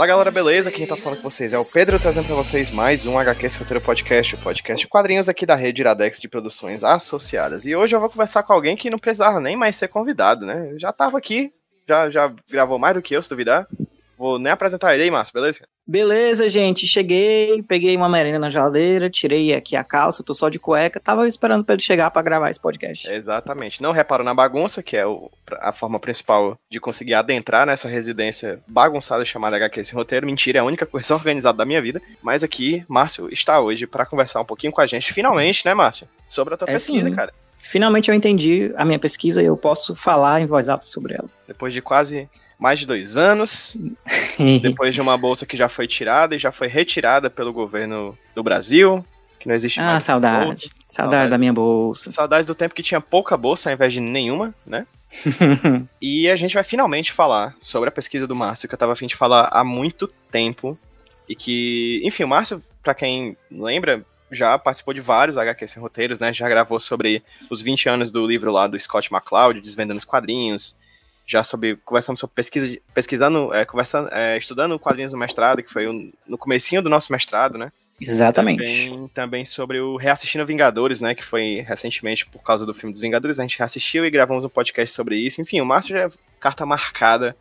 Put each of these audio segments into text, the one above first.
Fala galera, beleza? Quem tá falando com vocês é o Pedro, trazendo pra vocês mais um HQ Roteiro Podcast, o podcast quadrinhos aqui da rede Iradex de produções associadas. E hoje eu vou conversar com alguém que não precisava nem mais ser convidado, né? Eu já tava aqui, já, já gravou mais do que eu, se duvidar. Vou nem apresentar ele aí, Márcio, beleza? Beleza, gente. Cheguei, peguei uma merenda na geladeira, tirei aqui a calça, tô só de cueca. Tava esperando pra ele chegar pra gravar esse podcast. Exatamente. Não reparou na bagunça, que é o, a forma principal de conseguir adentrar nessa residência bagunçada chamada HQ Sem Roteiro. Mentira, é a única coisa organizada da minha vida. Mas aqui, Márcio está hoje para conversar um pouquinho com a gente, finalmente, né, Márcio? Sobre a tua É pesquisa, sim. cara. Finalmente eu entendi a minha pesquisa e eu posso falar em voz alta sobre ela. Depois de quase mais de dois anos, depois de uma bolsa que já foi tirada e já foi retirada pelo governo do Brasil, que não existe ah, mais. saudade. bolsa. Saudade Saudade. da minha bolsa. Saudades do tempo que tinha pouca bolsa ao invés de nenhuma, né? E a gente vai finalmente falar sobre a pesquisa do Márcio, que eu tava a fim de falar há muito tempo. E que, enfim, o Márcio, pra quem lembra, já participou de vários HQ sem roteiros, né? Já gravou sobre os 20 anos do livro lá do Scott McCloud, Desvendando os Quadrinhos. Já sobre, conversamos sobre pesquisa, pesquisando, é, conversando, é, estudando quadrinhos no mestrado, que foi o- no comecinho do nosso mestrado, né? Exatamente. Também, também sobre o Reassistindo Vingadores, né? Que foi recentemente por causa do filme dos Vingadores. A gente reassistiu e gravamos um podcast sobre isso. Enfim, o Márcio já é carta marcada.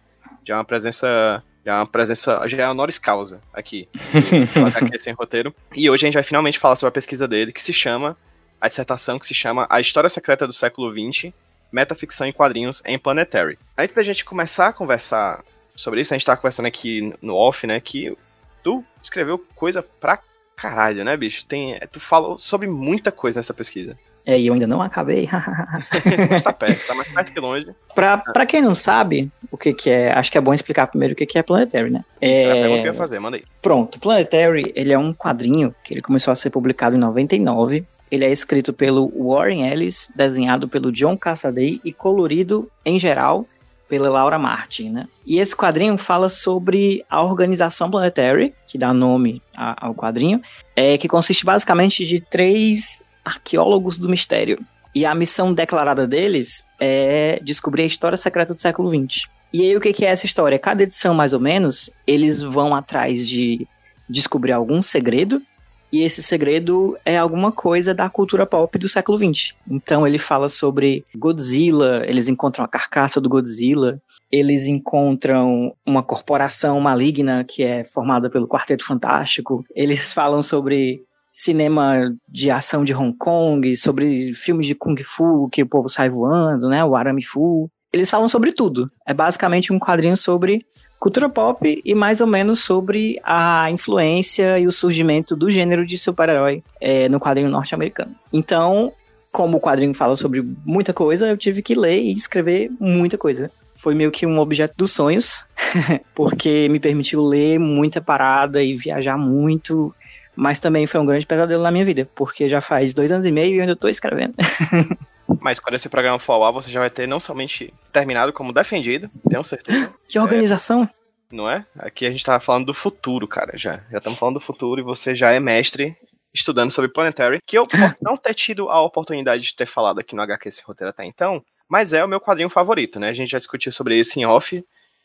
Já é uma presença. Já é uma presença. Já é honoris causa aqui. HQ sem roteiro. E hoje a gente vai finalmente falar sobre a pesquisa dele, que se chama. A dissertação que se chama A História Secreta do Século XX, Metaficção em Quadrinhos em Planetary. Antes da gente começar a conversar sobre isso, a gente tá conversando aqui no off, né? Que tu escreveu coisa pra caralho, né, bicho? Tem, tu falou sobre muita coisa nessa pesquisa. É, e eu ainda não acabei. Mas tá perto, tá mais perto que longe. pra, pra quem não sabe o que que é, acho que é bom explicar primeiro o que que é Planetary, né? Isso era a É, pergunta que eu ia fazer, manda aí. Pronto, Planetary, ele é um quadrinho que ele começou a ser publicado em 99. Ele é escrito pelo Warren Ellis, desenhado pelo John Cassaday e colorido, em geral, pela Laura Martin, né? E esse quadrinho fala sobre a organização Planetary, que dá nome a- ao quadrinho, é, que consiste basicamente de três arqueólogos do mistério. E a missão declarada deles é descobrir a história secreta do século XX. E aí, o que que é essa história? Cada edição, mais ou menos, eles vão atrás de descobrir algum segredo, e esse segredo é alguma coisa da cultura pop do século XX. Então, ele fala sobre Godzilla, eles encontram a carcaça do Godzilla, eles encontram uma corporação maligna que é formada pelo Quarteto Fantástico, eles falam sobre cinema de ação de Hong Kong, sobre filmes de Kung Fu que o povo sai voando, né, o Arame Fu. Eles falam sobre tudo. É basicamente um quadrinho sobre cultura pop e mais ou menos sobre a influência e o surgimento do gênero de super-herói é, no quadrinho norte-americano. Então, como o quadrinho fala sobre muita coisa, eu tive que ler e escrever muita coisa. Foi meio que um objeto dos sonhos, porque me permitiu ler muita parada e viajar muito, mas também foi um grande pesadelo na minha vida, porque já faz dois anos e meio e eu ainda tô escrevendo. Mas quando esse programa for ao ar, você já vai ter não somente terminado, como defendido, tenho certeza, Que organização! não é? Aqui a gente tá falando do futuro, cara, já. Já estamos falando do futuro e você já é mestre estudando sobre Planetary, que eu posso não ter tido a oportunidade de ter falado aqui no HQ esse roteiro até então, mas é o meu quadrinho favorito, né? A gente já discutiu sobre isso em off,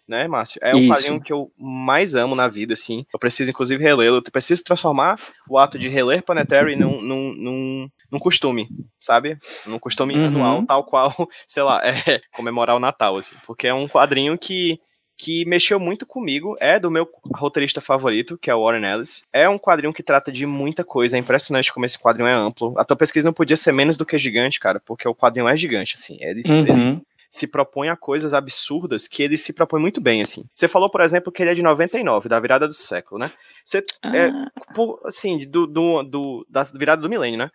né, Márcio? É o quadrinho que eu mais amo na vida, assim. Eu preciso, inclusive, relê-lo. Eu preciso transformar o ato de reler Planetary num, num, num, num costume, sabe? Num costume Uhum. anual, tal qual, sei lá, é comemorar o Natal, assim. Porque é um quadrinho que que mexeu muito comigo, é do meu roteirista favorito, que é o Warren Ellis. É um quadrinho que trata de muita coisa, é impressionante como esse quadrinho é amplo. A tua pesquisa não podia ser menos do que gigante, cara, porque o quadrinho é gigante, assim. Ele, ele Uhum. se propõe a coisas absurdas que ele se propõe muito bem, assim. Você falou, por exemplo, que ele é de 99, da virada do século, né? Você, é, Ah, por- assim, do, do, do- da virada do milênio, né?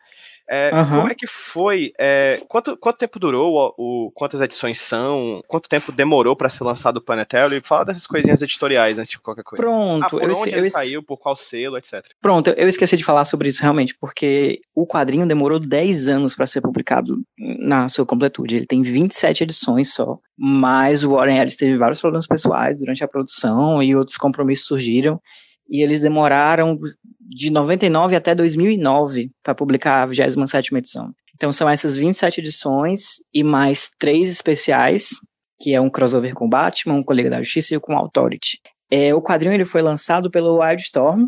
É, Aham. Como é que foi? é, quanto, quanto tempo durou? O, o- quantas edições são? Quanto tempo demorou pra ser lançado o Planetary? Fala dessas coisinhas editoriais antes de qualquer coisa. pronto, Ah, por eu, onde eu, ele saiu, por qual selo, etc. Pronto, eu esqueci de falar sobre isso realmente, porque o quadrinho demorou 10 anos para ser publicado na sua completude. Ele tem 27 edições só, mas o Warren Ellis teve vários problemas pessoais durante a produção e outros compromissos surgiram. E eles demoraram de 99 até 2009 para publicar a 27 edição. Então são essas 27 edições e mais três especiais, que é um crossover com Batman, um Colega da Justiça e com Authority. É, o quadrinho ele foi lançado pelo Wildstorm,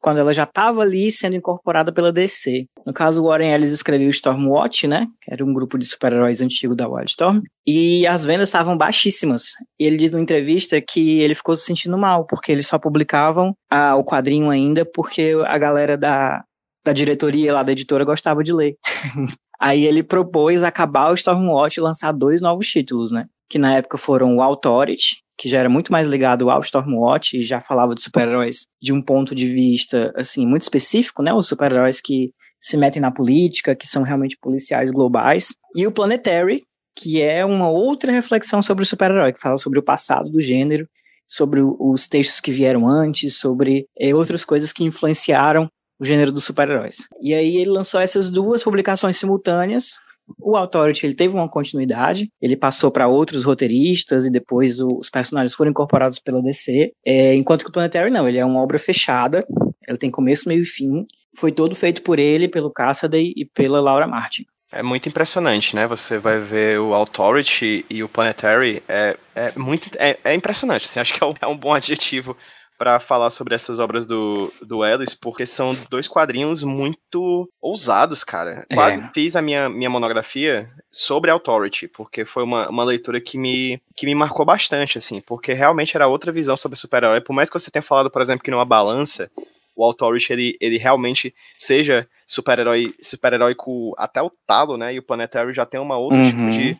quando ela já estava ali sendo incorporada pela DC. No caso, o Warren Ellis escreveu Stormwatch, né? Que era um grupo de super-heróis antigo da Wildstorm. E as vendas estavam baixíssimas. E ele diz numa entrevista que ele ficou se sentindo mal, porque eles só publicavam a, o quadrinho ainda porque a galera da, da diretoria lá da editora gostava de ler. Aí ele propôs acabar o Stormwatch e lançar dois novos títulos, né? Que na época foram o Authority, que já era muito mais ligado ao Stormwatch e já falava de super-heróis de um ponto de vista, assim, muito específico, né? Os super-heróis que se metem na política, que são realmente policiais globais. E o Planetary, que é uma outra reflexão sobre o super-herói, que fala sobre o passado do gênero, sobre os textos que vieram antes, sobre é, outras coisas que influenciaram o gênero dos super-heróis. E aí ele lançou essas duas publicações simultâneas. O Authority ele teve uma continuidade, ele passou para outros roteiristas e depois os personagens foram incorporados pela DC, é, enquanto que o Planetary não, ele é uma obra fechada, ele tem começo, meio e fim, foi todo feito por ele, pelo Cassaday e pela Laura Martin. É muito impressionante, né? Você vai ver o Authority e o Planetary, é, é muito é, é impressionante. Assim, acho que é um, é um bom adjetivo para falar sobre essas obras do, do Ellis, porque são dois quadrinhos muito ousados, cara. É. Quase fiz a minha, minha monografia sobre Authority, porque foi uma, uma leitura que me, que me marcou bastante, assim, porque realmente era outra visão sobre super-herói. Por mais que você tenha falado, por exemplo, que numa balança, o Authority, ele, ele realmente seja super-herói super-heróico até o talo, né? E o Planetary já tem uma outra uhum. tipo de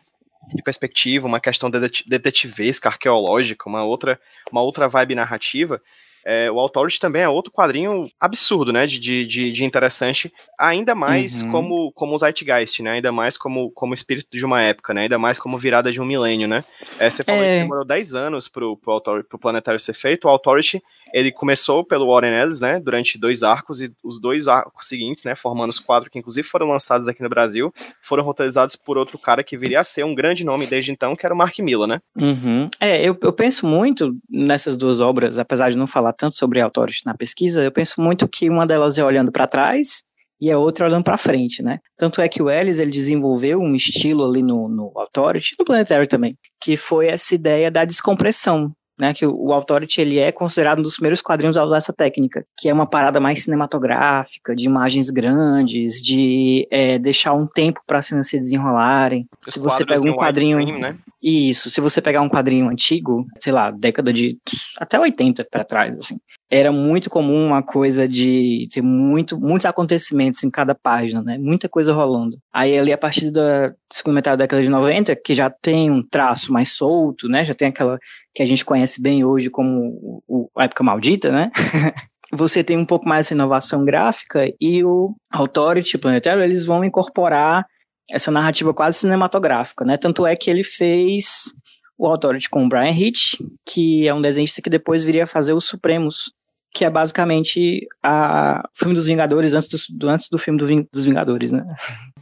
de perspectiva, uma questão detetivesca, arqueológica, uma outra, uma outra vibe narrativa. É, o Authority também é outro quadrinho absurdo, né? De, de, de interessante, ainda mais uhum. como, como o Zeitgeist, né? Ainda mais como, como espírito de uma época, né? Ainda mais como virada de um milênio, né? É, você falou é... que demorou 10 anos pro, pro, Authority, pro Planetário ser feito. O Authority, ele começou pelo Warren Ellis, né? Durante dois arcos, e os dois arcos seguintes, né? Formando os quatro que inclusive foram lançados aqui no Brasil, foram roteirizados por outro cara que viria a ser um grande nome desde então, que era o Mark Miller, né? Uhum. É, eu, eu penso muito nessas duas obras, apesar de não falar falar tanto sobre Authority na pesquisa, eu penso muito que uma delas é olhando para trás e a outra olhando para frente, né? Tanto é que o Ellis ele desenvolveu um estilo ali no, no Authority, no Planetary também, que foi essa ideia da descompressão, né, que o Authority ele é considerado um dos primeiros quadrinhos a usar essa técnica, que é uma parada mais cinematográfica, de imagens grandes, de é, deixar um tempo para as cenas se desenrolarem. Os se você pega um quadrinho, né? isso, se você pegar um quadrinho antigo, sei lá, década de até 80 para trás, assim, era muito comum uma coisa de ter muito, muitos acontecimentos em cada página, né? Muita coisa rolando. Aí ali a partir da segunda metade da década de 90, que já tem um traço mais solto, né? Já tem aquela que a gente conhece bem hoje como o, a época maldita, né? Você tem um pouco mais essa inovação gráfica e o Authority Planetário, eles vão incorporar essa narrativa quase cinematográfica, né? Tanto é que ele fez o Authority com o Brian Hitch, que é um desenhista que depois viria a fazer os Supremos, que é basicamente a, o filme dos Vingadores antes do, antes do filme do, dos Vingadores, né?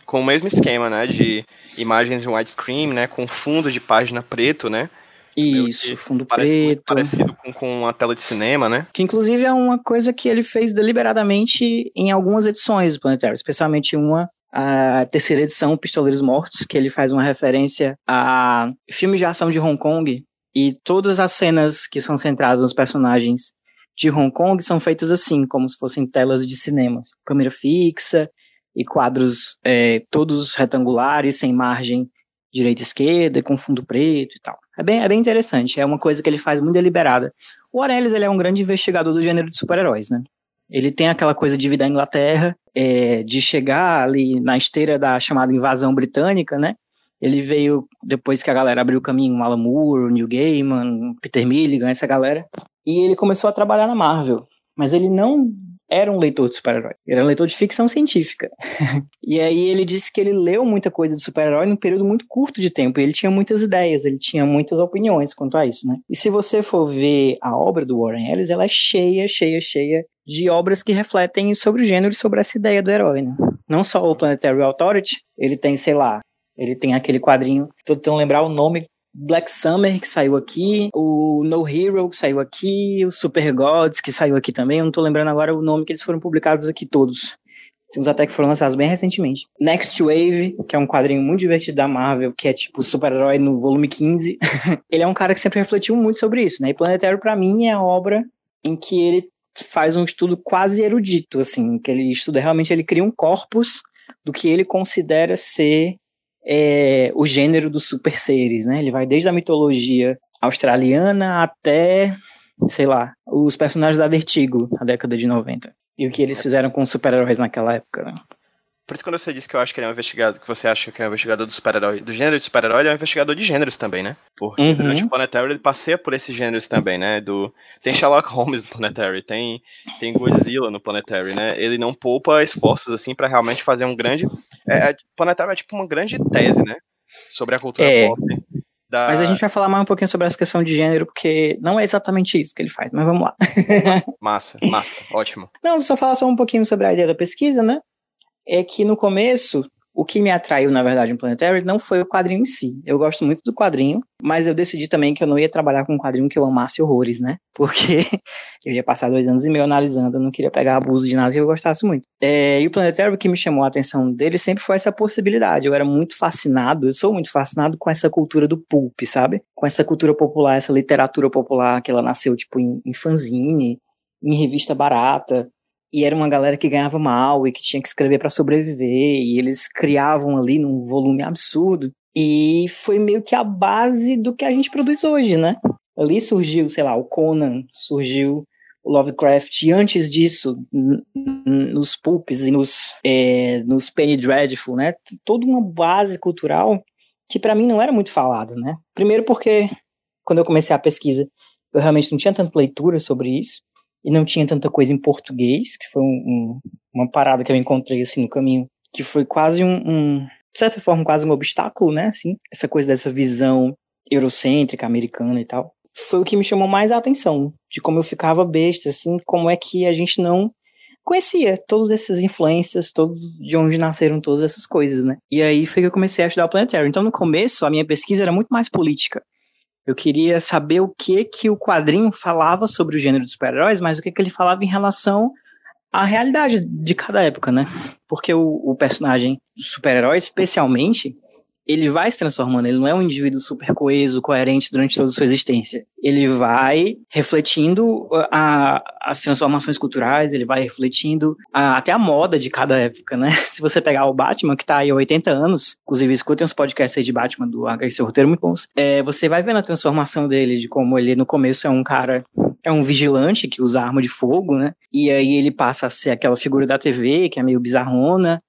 Com o mesmo esquema, né, de imagens em widescreen, né, com fundo de página preto, né? Isso, fundo preto. Parecido com, com a tela de cinema, né? Que inclusive é uma coisa que ele fez deliberadamente em algumas edições do Planetário, especialmente uma a terceira edição, Pistoleiros Mortos, que ele faz uma referência a filmes de ação de Hong Kong e todas as cenas que são centradas nos personagens de Hong Kong são feitas assim, como se fossem telas de cinema. Câmera fixa e quadros é, todos retangulares, sem margem direita e esquerda, com fundo preto e tal. É bem, é bem interessante, é uma coisa que ele faz muito deliberada. O Aurelius, ele é um grande investigador do gênero de super-heróis, né? Ele tem aquela coisa de vir da Inglaterra, é, de chegar ali na esteira da chamada invasão britânica, né? Ele veio depois que a galera abriu o caminho, Alan Moore, Neil Gaiman, Peter Milligan, essa galera. E ele começou a trabalhar na Marvel. Mas ele não era um leitor de super-herói. Ele era um leitor de ficção científica. e aí ele disse que ele leu muita coisa de super-herói num período muito curto de tempo. Ele tinha muitas ideias, ele tinha muitas opiniões quanto a isso, né? E se você for ver a obra do Warren Ellis, ela é cheia, cheia, cheia de obras que refletem sobre o gênero e sobre essa ideia do herói, né? Não só o Planetary Authority, ele tem, sei lá, ele tem aquele quadrinho, tô tentando lembrar o nome Black Summer, que saiu aqui, o No Hero, que saiu aqui, o Super Gods, que saiu aqui também. Eu não tô lembrando agora o nome que eles foram publicados aqui todos. Tem uns até que foram lançados bem recentemente. Next Wave, que é um quadrinho muito divertido da Marvel, que é tipo super-herói no volume 15. ele é um cara que sempre refletiu muito sobre isso, né? E Planetário, para mim, é a obra em que ele faz um estudo quase erudito, assim, que ele estuda realmente, ele cria um corpus do que ele considera ser é, o gênero dos super seres, né? Ele vai desde a mitologia australiana até, sei lá, os personagens da Vertigo, na década de 90. E o que eles fizeram com os super-heróis naquela época, né? Por isso, quando você disse que eu acho que ele é um investigador, que você acha que é um investigador do super-herói, do gênero de super-herói, ele é um investigador de gêneros também, né? Porque uhum. durante o Planetary ele passeia por esses gêneros também, né? Do, tem Sherlock Holmes no Planetary, tem, tem Godzilla no Planetary, né? Ele não poupa esforços, assim, para realmente fazer um grande. É, é, Planetary é tipo uma grande tese, né? Sobre a cultura é. pop. Da... Mas a gente vai falar mais um pouquinho sobre essa questão de gênero, porque não é exatamente isso que ele faz, mas vamos lá. massa, massa, ótimo. Não, só falar só um pouquinho sobre a ideia da pesquisa, né? É que no começo, o que me atraiu, na verdade, no Planetary não foi o quadrinho em si. Eu gosto muito do quadrinho, mas eu decidi também que eu não ia trabalhar com um quadrinho que eu amasse horrores, né? Porque eu ia passar dois anos e meio analisando, eu não queria pegar abuso de nada que eu gostasse muito. É, e o Planetary, o que me chamou a atenção dele sempre foi essa possibilidade. Eu era muito fascinado, eu sou muito fascinado com essa cultura do pulp, sabe? Com essa cultura popular, essa literatura popular que ela nasceu, tipo, em, em fanzine, em revista barata e era uma galera que ganhava mal e que tinha que escrever para sobreviver, e eles criavam ali num volume absurdo. E foi meio que a base do que a gente produz hoje, né? Ali surgiu, sei lá, o Conan, surgiu o Lovecraft, e antes disso, nos pulps e nos, é, nos Penny Dreadful, né? Toda uma base cultural que para mim não era muito falada, né? Primeiro porque, quando eu comecei a pesquisa, eu realmente não tinha tanta leitura sobre isso e não tinha tanta coisa em português, que foi um, um, uma parada que eu encontrei assim no caminho, que foi quase um, um, de certa forma, quase um obstáculo, né? Assim, essa coisa dessa visão eurocêntrica, americana e tal. Foi o que me chamou mais a atenção, de como eu ficava besta, assim, como é que a gente não conhecia todas essas influências, todos de onde nasceram todas essas coisas, né? E aí foi que eu comecei a estudar o Planetário. Então, no começo, a minha pesquisa era muito mais política. Eu queria saber o que que o quadrinho falava sobre o gênero dos super-heróis, mas o que que ele falava em relação à realidade de cada época, né? Porque o, o personagem super-herói, especialmente, ele vai se transformando, ele não é um indivíduo super coeso, coerente durante toda a sua existência. Ele vai refletindo a, as transformações culturais, ele vai refletindo a, até a moda de cada época, né? Se você pegar o Batman, que tá aí há 80 anos, inclusive escutem os podcasts aí de Batman do HC Roteiro muito bons, é, você vai vendo a transformação dele, de como ele no começo é um cara é um vigilante que usa arma de fogo, né? E aí ele passa a ser aquela figura da TV, que é meio bizarrona,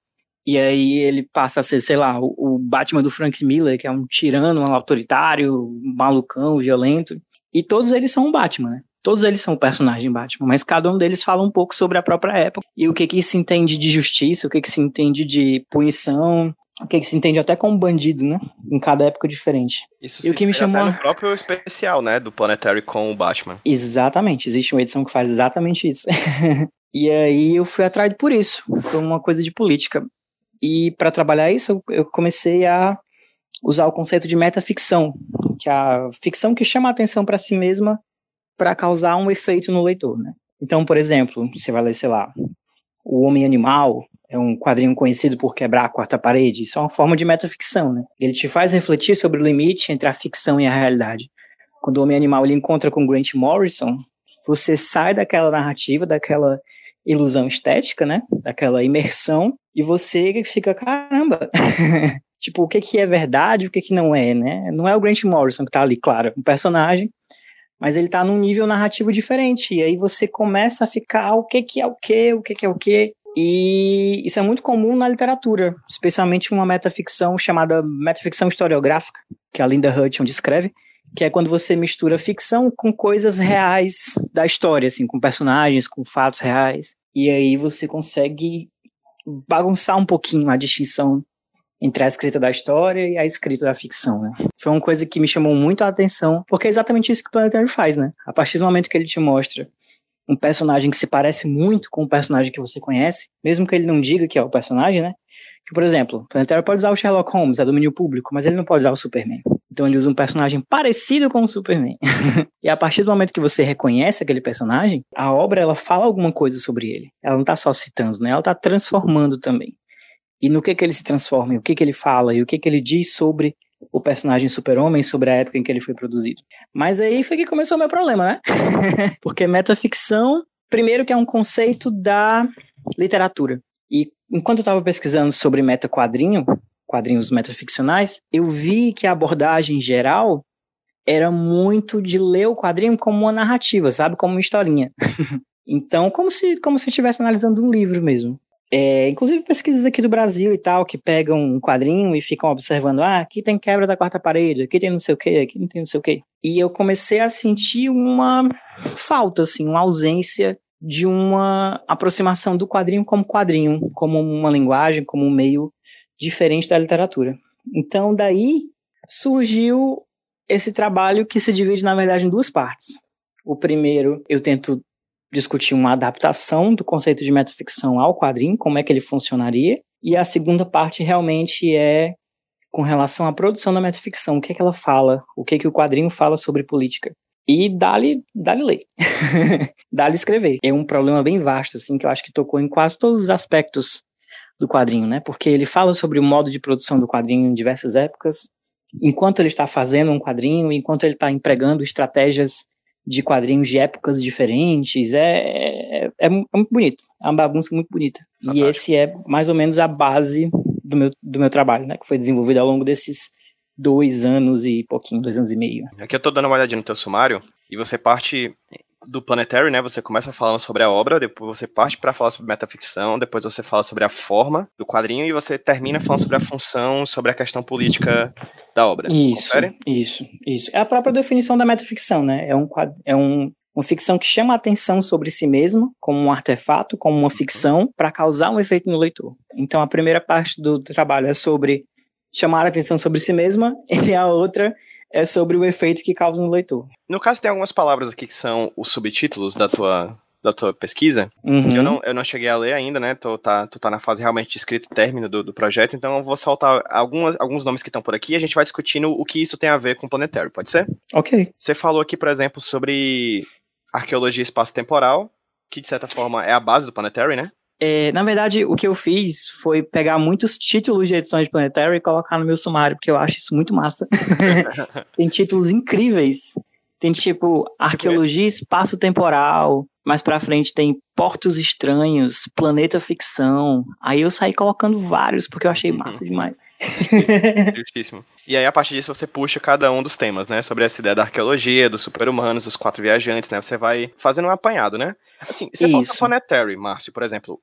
e aí ele passa a ser, sei lá, o, o Batman do Frank Miller, que é um tirano, um autoritário, malucão, violento. E todos eles são o Batman, né? Todos eles são o personagem Batman, mas cada um deles fala um pouco sobre a própria época e o que que se entende de justiça, o que que se entende de punição, o que, que se entende até como bandido, né? Em cada época diferente. Isso e o que me chamou no próprio especial, né, do Planetary com o Batman. Exatamente, existe uma edição que faz exatamente isso. e aí eu fui atraído por isso. Foi uma coisa de política. E para trabalhar isso, eu comecei a usar o conceito de metaficção, que é a ficção que chama a atenção para si mesma para causar um efeito no leitor, né? Então, por exemplo, você vai ler, sei lá, O Homem Animal, é um quadrinho conhecido por quebrar a quarta parede, isso é uma forma de metaficção, né? Ele te faz refletir sobre o limite entre a ficção e a realidade. Quando o Homem Animal ele encontra com Grant Morrison, você sai daquela narrativa, daquela ilusão estética, né? Daquela imersão, e você fica, caramba, tipo, o que que é verdade, o que que não é, né? Não é o Grant Morrison que tá ali, claro, um personagem, mas ele tá num nível narrativo diferente, e aí você começa a ficar, ah, o que que é o que, o que que é o que, e isso é muito comum na literatura, especialmente uma metaficção chamada metaficção historiográfica, que a Linda Hutton descreve, que é quando você mistura ficção com coisas reais da história, assim, com personagens, com fatos reais. E aí você consegue bagunçar um pouquinho a distinção entre a escrita da história e a escrita da ficção, né? Foi uma coisa que me chamou muito a atenção, porque é exatamente isso que o Planetary faz, né? A partir do momento que ele te mostra um personagem que se parece muito com o personagem que você conhece, mesmo que ele não diga que é o personagem, né? Que, por exemplo, o Planetary pode usar o Sherlock Holmes, é domínio público, mas ele não pode usar o Superman. Então ele usa um personagem parecido com o Superman. e a partir do momento que você reconhece aquele personagem, a obra ela fala alguma coisa sobre ele. Ela não está só citando, né? Ela está transformando também. E no que que ele se transforma, e o que que ele fala, e o que que ele diz sobre o personagem Super-Homem, sobre a época em que ele foi produzido. Mas aí foi que começou o meu problema, né? Porque metaficção, primeiro que é um conceito da literatura. E enquanto eu estava pesquisando sobre meta-quadrinho, quadrinhos metaficcionais, eu vi que a abordagem geral era muito de ler o quadrinho como uma narrativa, sabe? Como uma historinha. então, como se como se estivesse analisando um livro mesmo. É, inclusive pesquisas aqui do Brasil e tal, que pegam um quadrinho e ficam observando, ah, aqui tem quebra da quarta parede, aqui tem não sei o que, aqui não tem não sei o que. E eu comecei a sentir uma falta, assim, uma ausência de uma aproximação do quadrinho como quadrinho, como uma linguagem, como um meio diferente da literatura. Então, daí surgiu esse trabalho que se divide, na verdade, em duas partes. O primeiro, eu tento discutir uma adaptação do conceito de metaficção ao quadrinho, como é que ele funcionaria. E a segunda parte realmente é com relação à produção da metaficção, o que é que ela fala, o que é que o quadrinho fala sobre política. E dá-lhe dá ler. dá-lhe escrever. É um problema bem vasto, assim, que eu acho que tocou em quase todos os aspectos do quadrinho, né? Porque ele fala sobre o modo de produção do quadrinho em diversas épocas, enquanto ele está fazendo um quadrinho, enquanto ele está empregando estratégias de quadrinhos de épocas diferentes, é, é, é, muito bonito, é uma bagunça muito bonita. Fantástico. E esse é mais ou menos a base do meu, do meu trabalho, né? Que foi desenvolvido ao longo desses dois anos e pouquinho, dois anos e meio. Aqui eu tô dando uma olhadinha no teu sumário, e você parte do Planetary, né? Você começa falando sobre a obra, depois você parte para falar sobre metaficção, depois você fala sobre a forma do quadrinho e você termina falando sobre a função, sobre a questão política da obra. Isso, Confere? isso, isso. É a própria definição da metaficção, né? É um é um uma ficção que chama a atenção sobre si mesmo, como um artefato, como uma ficção, para causar um efeito no leitor. Então, a primeira parte do trabalho é sobre chamar a atenção sobre si mesma, e a outra é sobre o efeito que causa no leitor. No caso, tem algumas palavras aqui que são os subtítulos da tua, da tua pesquisa, uhum. que eu não, eu não cheguei a ler ainda, né? Tu tá, tu tá na fase realmente de escrito término do, do projeto, então eu vou soltar algumas, alguns nomes que estão por aqui e a gente vai discutindo o que isso tem a ver com o planetário, pode ser? Ok. Você falou aqui, por exemplo, sobre arqueologia espaço-temporal, que de certa forma é a base do Planetary, né? É, na verdade, o que eu fiz foi pegar muitos títulos de edições de Planetary e colocar no meu sumário, porque eu acho isso muito massa. Tem títulos incríveis. Tem tipo arqueologia espaço-temporal. Mais pra frente tem Portos Estranhos, Planeta Ficção. Aí eu saí colocando vários, porque eu achei massa demais. Justíssimo. E aí, a partir disso, você puxa cada um dos temas, né? Sobre essa ideia da arqueologia, dos super-humanos, dos quatro viajantes, né? Você vai fazendo um apanhado, né? Assim, você Isso. Planetary, Márcio, por exemplo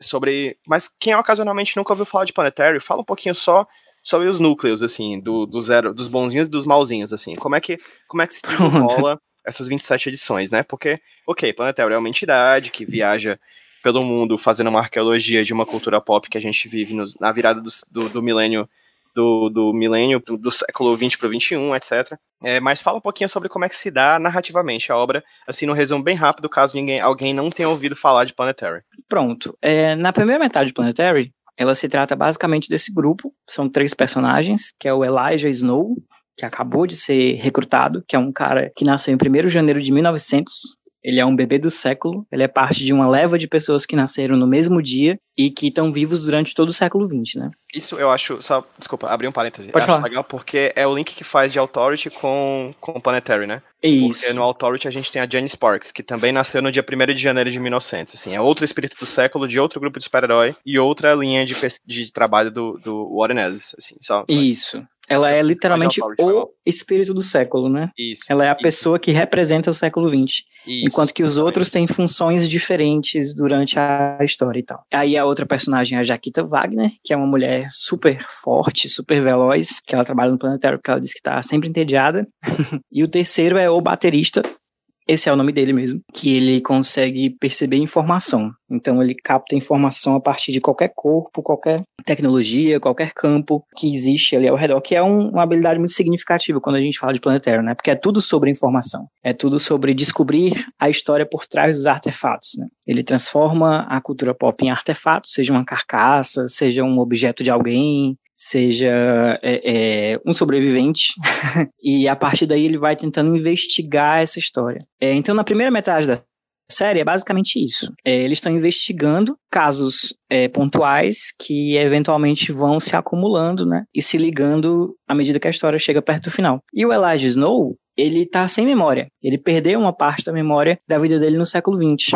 sobre. Mas quem ocasionalmente nunca ouviu falar de Planetary, fala um pouquinho só sobre os núcleos, assim, do, do zero, dos bonzinhos e dos malzinhos, assim. Como é que, como é que se desenrola essas 27 edições, né? Porque, ok, Planetary é uma entidade que viaja pelo mundo fazendo uma arqueologia de uma cultura pop que a gente vive nos, na virada do, do, do milênio do, do milênio, do século 20 para o 21, etc. É, mas fala um pouquinho sobre como é que se dá narrativamente a obra, assim, no resumo bem rápido, caso ninguém, alguém não tenha ouvido falar de Planetary. Pronto. É, na primeira metade de Planetary, ela se trata basicamente desse grupo, são três personagens, que é o Elijah Snow, que acabou de ser recrutado, que é um cara que nasceu em 1 de janeiro de 1900, ele é um bebê do século, ele é parte de uma leva de pessoas que nasceram no mesmo dia e que estão vivos durante todo o século XX, né? Isso eu acho, só, desculpa, abri um parêntese. Pode acho falar. legal porque é o link que faz de Authority com, com Planetary, né? Isso. Porque no Authority a gente tem a Jane Sparks, que também nasceu no dia 1 de janeiro de 1900, assim, é outro espírito do século, de outro grupo de super-herói e outra linha de, de trabalho do, do Warren Ellis, assim, só. Isso. Ela é literalmente o espírito do século, né? Isso. Ela é a isso. pessoa que representa o século XX. Isso, enquanto que os exatamente. outros têm funções diferentes durante a história e tal. Aí a outra personagem é a Jaquita Wagner, que é uma mulher super forte, super veloz, que ela trabalha no planetário porque ela diz que tá sempre entediada. e o terceiro é o baterista, esse é o nome dele mesmo, que ele consegue perceber informação. Então ele capta informação a partir de qualquer corpo, qualquer tecnologia, qualquer campo que existe ali ao redor, que é um- uma habilidade muito significativa quando a gente fala de planetário, né? Porque é tudo sobre informação. É tudo sobre descobrir a história por trás dos artefatos, né? Ele transforma a cultura pop em artefato, seja uma carcaça, seja um objeto de alguém, seja é, é, um sobrevivente, e a partir daí ele vai tentando investigar essa história. É, então, na primeira metade da série é basicamente isso. É, eles estão investigando casos é, pontuais que eventualmente vão se acumulando, né? E se ligando à medida que a história chega perto do final. E o Elijah Snow, ele tá sem memória. Ele perdeu uma parte da memória da vida dele no século XX.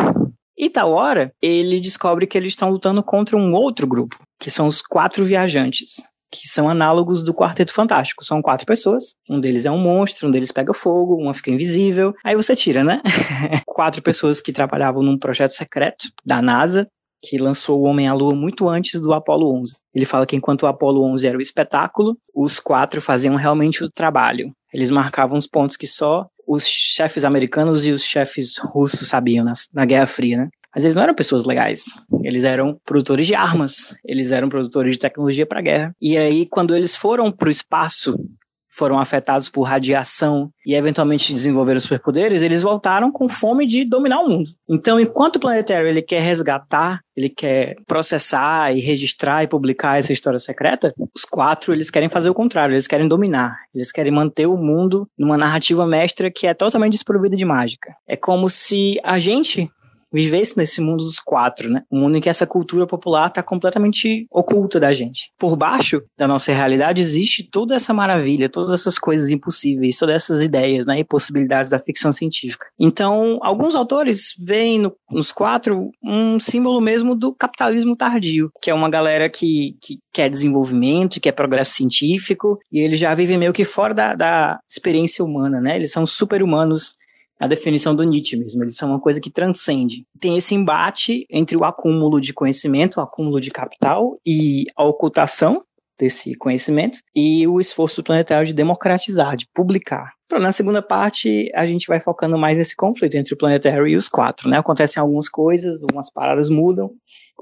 E tal hora, ele descobre que eles estão lutando contra um outro grupo, que são os quatro viajantes que são análogos do Quarteto Fantástico. São quatro pessoas, um deles é um monstro, um deles pega fogo, uma fica invisível. Aí você tira, né? quatro pessoas que trabalhavam num projeto secreto da NASA, que lançou o Homem à Lua muito antes do Apollo 11. Ele fala que enquanto o Apollo 11 era o espetáculo, os quatro faziam realmente o trabalho. Eles marcavam os pontos que só os chefes americanos e os chefes russos sabiam na, na Guerra Fria, né? Mas eles não eram pessoas legais. Eles eram produtores de armas, eles eram produtores de tecnologia para guerra. E aí, quando eles foram para o espaço, foram afetados por radiação e eventualmente desenvolveram superpoderes, eles voltaram com fome de dominar o mundo. Então, enquanto o Planetário ele quer resgatar, ele quer processar e registrar e publicar essa história secreta, os quatro eles querem fazer o contrário, eles querem dominar, eles querem manter o mundo numa narrativa mestra que é totalmente desprovida de mágica. É como se a gente vivesse nesse mundo dos quatro, né? Um mundo em que essa cultura popular está completamente oculta da gente. Por baixo da nossa realidade existe toda essa maravilha, todas essas coisas impossíveis, todas essas ideias, né? E possibilidades da ficção científica. Então, alguns autores veem no, nos quatro um símbolo mesmo do capitalismo tardio, que é uma galera que, que quer desenvolvimento, quer progresso científico, e eles já vivem meio que fora da, da experiência humana, né? Eles são super-humanos a definição do Nietzsche mesmo, eles são uma coisa que transcende. Tem esse embate entre o acúmulo de conhecimento, o acúmulo de capital e a ocultação desse conhecimento e o esforço planetário de democratizar, de publicar. Na segunda parte, a gente vai focando mais nesse conflito entre o planetário e os quatro, né? Acontecem algumas coisas, umas paradas mudam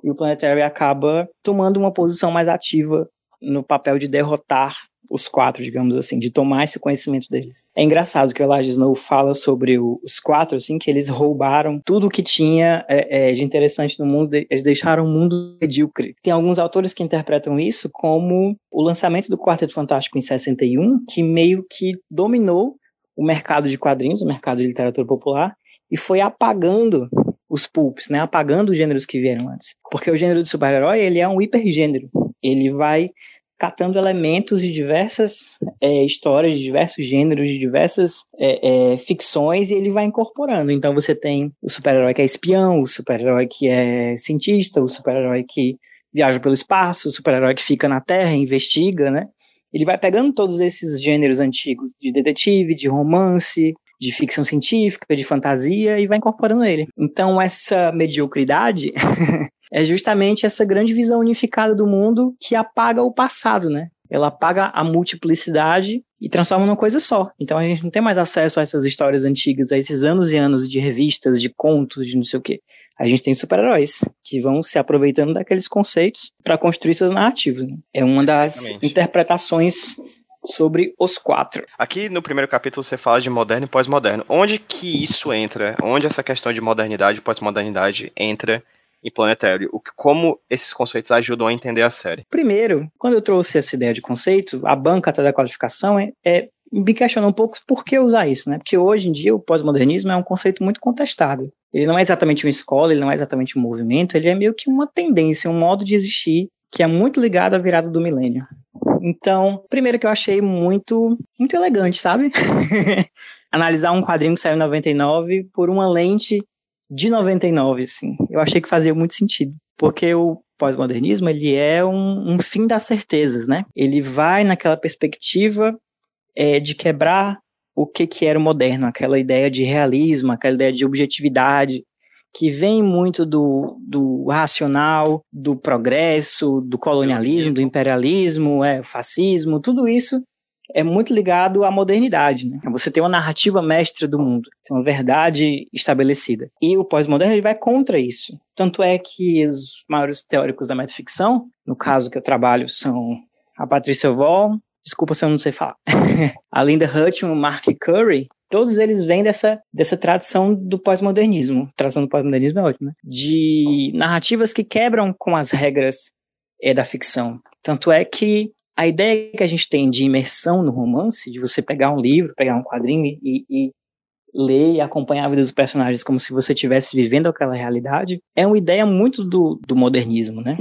e o planetário acaba tomando uma posição mais ativa no papel de derrotar os quatro, digamos assim, de tomar esse conhecimento deles. É engraçado que o Elijah Snow fala sobre o, os quatro, assim, que eles roubaram tudo que tinha é, é, de interessante no mundo, eles deixaram o mundo medíocre. Tem alguns autores que interpretam isso como o lançamento do Quarteto Fantástico em 61, que meio que dominou o mercado de quadrinhos, o mercado de literatura popular, e foi apagando os pulps, né, apagando os gêneros que vieram antes. Porque o gênero de super-herói, ele é um hipergênero. Ele vai catando elementos de diversas é, histórias, de diversos gêneros, de diversas é, é, ficções e ele vai incorporando. Então você tem o super-herói que é espião, o super-herói que é cientista, o super-herói que viaja pelo espaço, o super-herói que fica na Terra, investiga, né? Ele vai pegando todos esses gêneros antigos de detetive, de romance, de ficção científica, de fantasia e vai incorporando ele. Então essa mediocridade é justamente essa grande visão unificada do mundo que apaga o passado, né? Ela apaga a multiplicidade e transforma numa coisa só. Então a gente não tem mais acesso a essas histórias antigas, a esses anos e anos de revistas, de contos, de não sei o quê. A gente tem super-heróis que vão se aproveitando daqueles conceitos para construir seus narrativos. Né? É uma das Exatamente. interpretações sobre os quatro. Aqui no primeiro capítulo você fala de moderno e pós-moderno. Onde que isso entra? Onde essa questão de modernidade e pós-modernidade entra e planetário. O, como esses conceitos ajudam a entender a série? Primeiro, quando eu trouxe essa ideia de conceito, a banca até da qualificação é, é me questionou um pouco por que usar isso, né? Porque hoje em dia o pós-modernismo é um conceito muito contestado. Ele não é exatamente uma escola, ele não é exatamente um movimento, ele é meio que uma tendência, um modo de existir que é muito ligado à virada do milênio. Então, primeiro que eu achei muito, muito elegante, sabe? Analisar um quadrinho que saiu em 99 por uma lente de 99, assim. Eu achei que fazia muito sentido. Porque o pós-modernismo, ele é um, um, fim das certezas, né? Ele vai naquela perspectiva é, de quebrar o que, que era o moderno, aquela ideia de realismo, aquela ideia de objetividade, que vem muito do, do racional, do progresso, do colonialismo, do imperialismo, é, fascismo, tudo isso é muito ligado à modernidade. Né? Você tem uma narrativa mestra do mundo, tem uma verdade estabelecida. E o pós-moderno vai contra isso. Tanto é que os maiores teóricos da metaficção, no caso que eu trabalho, são a Patricia Wall, desculpa se eu não sei falar, a Linda Hutton, o Mark Curry, todos eles vêm dessa, dessa tradição do pós-modernismo. Tradição do pós-modernismo é ótimo, né? De narrativas que quebram com as regras é, da ficção. Tanto é que a ideia que a gente tem de imersão no romance, de você pegar um livro, pegar um quadrinho e, e ler e acompanhar a vida dos personagens como se você estivesse vivendo aquela realidade, é uma ideia muito do, do modernismo, né?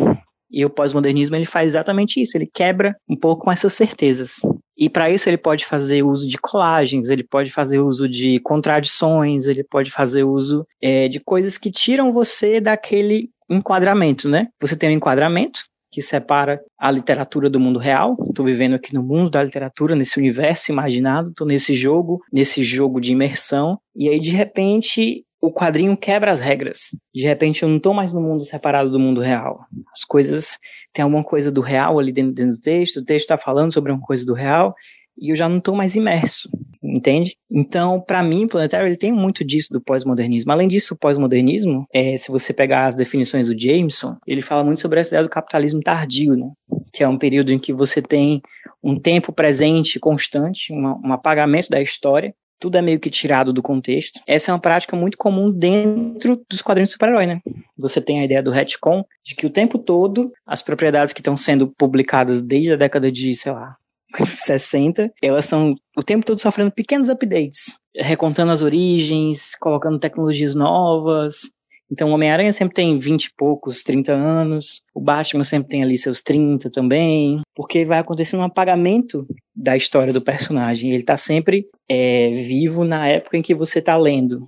E o pós-modernismo ele faz exatamente isso, ele quebra um pouco com essas certezas. E para isso ele pode fazer uso de colagens, ele pode fazer uso de contradições, ele pode fazer uso é, de coisas que tiram você daquele enquadramento, né? Você tem um enquadramento, que separa a literatura do mundo real. Estou vivendo aqui no mundo da literatura, nesse universo imaginado, estou nesse jogo, nesse jogo de imersão. E aí, de repente, o quadrinho quebra as regras. De repente, eu não estou mais no mundo separado do mundo real. As coisas. Tem alguma coisa do real ali dentro, dentro do texto, o texto está falando sobre uma coisa do real, e eu já não estou mais imerso entende? Então, para mim, Planetário ele tem muito disso do pós-modernismo. Além disso, o pós-modernismo, é, se você pegar as definições do Jameson, ele fala muito sobre essa ideia do capitalismo tardio, né? Que é um período em que você tem um tempo presente constante, um, um apagamento da história, tudo é meio que tirado do contexto. Essa é uma prática muito comum dentro dos quadrinhos de super-herói, né? Você tem a ideia do retcon, de que o tempo todo as propriedades que estão sendo publicadas desde a década de, sei lá, 60, elas estão o tempo todo sofrendo pequenos updates, recontando as origens, colocando tecnologias novas. Então o Homem-Aranha sempre tem 20 e poucos, 30 anos, o Batman sempre tem ali seus 30 também, porque vai acontecendo um apagamento da história do personagem. Ele está sempre é, vivo na época em que você está lendo.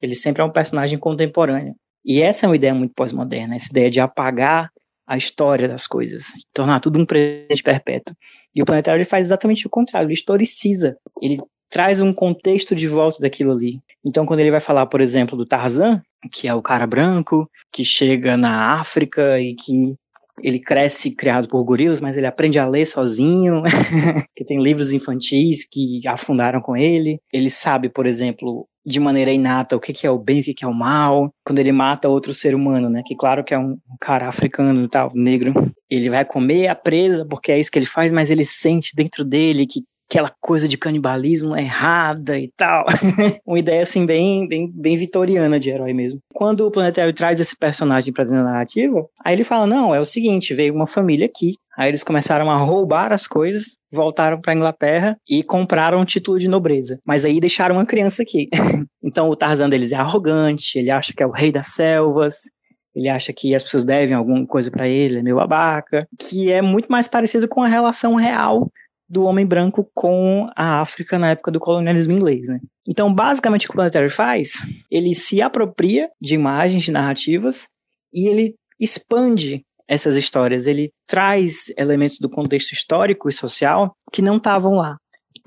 Ele sempre é um personagem contemporâneo. E essa é uma ideia muito pós-moderna, essa ideia de apagar a história das coisas, tornar tudo um presente perpétuo. E o planetário ele faz exatamente o contrário, ele historiciza, ele traz um contexto de volta daquilo ali. Então, quando ele vai falar, por exemplo, do Tarzan, que é o cara branco, que chega na África e que ele cresce criado por gorilas, mas ele aprende a ler sozinho, que tem livros infantis que afundaram com ele. Ele sabe, por exemplo, de maneira inata o que, que é o bem, o que, que é o mal. Quando ele mata outro ser humano, né? Que claro que é um cara africano e tal, negro. Ele vai comer a presa porque é isso que ele faz, mas ele sente dentro dele que aquela coisa de canibalismo errada e tal. Uma ideia assim bem, bem, bem vitoriana de herói mesmo. Quando o Planetário traz esse personagem para dentro da narrativa, aí ele fala: "Não, é o seguinte, veio uma família aqui, Aí eles começaram a roubar as coisas, voltaram para Inglaterra e compraram um título de nobreza. Mas aí deixaram uma criança aqui. então o Tarzan deles é arrogante, ele acha que é o rei das selvas, ele acha que as pessoas devem alguma coisa para ele, é meio babaca, que é muito mais parecido com a relação real do homem branco com a África na época do colonialismo inglês, né? Então, basicamente, o que o Planetary faz, ele se apropria de imagens, de narrativas, e ele expande essas histórias. Ele traz elementos do contexto histórico e social que não estavam lá.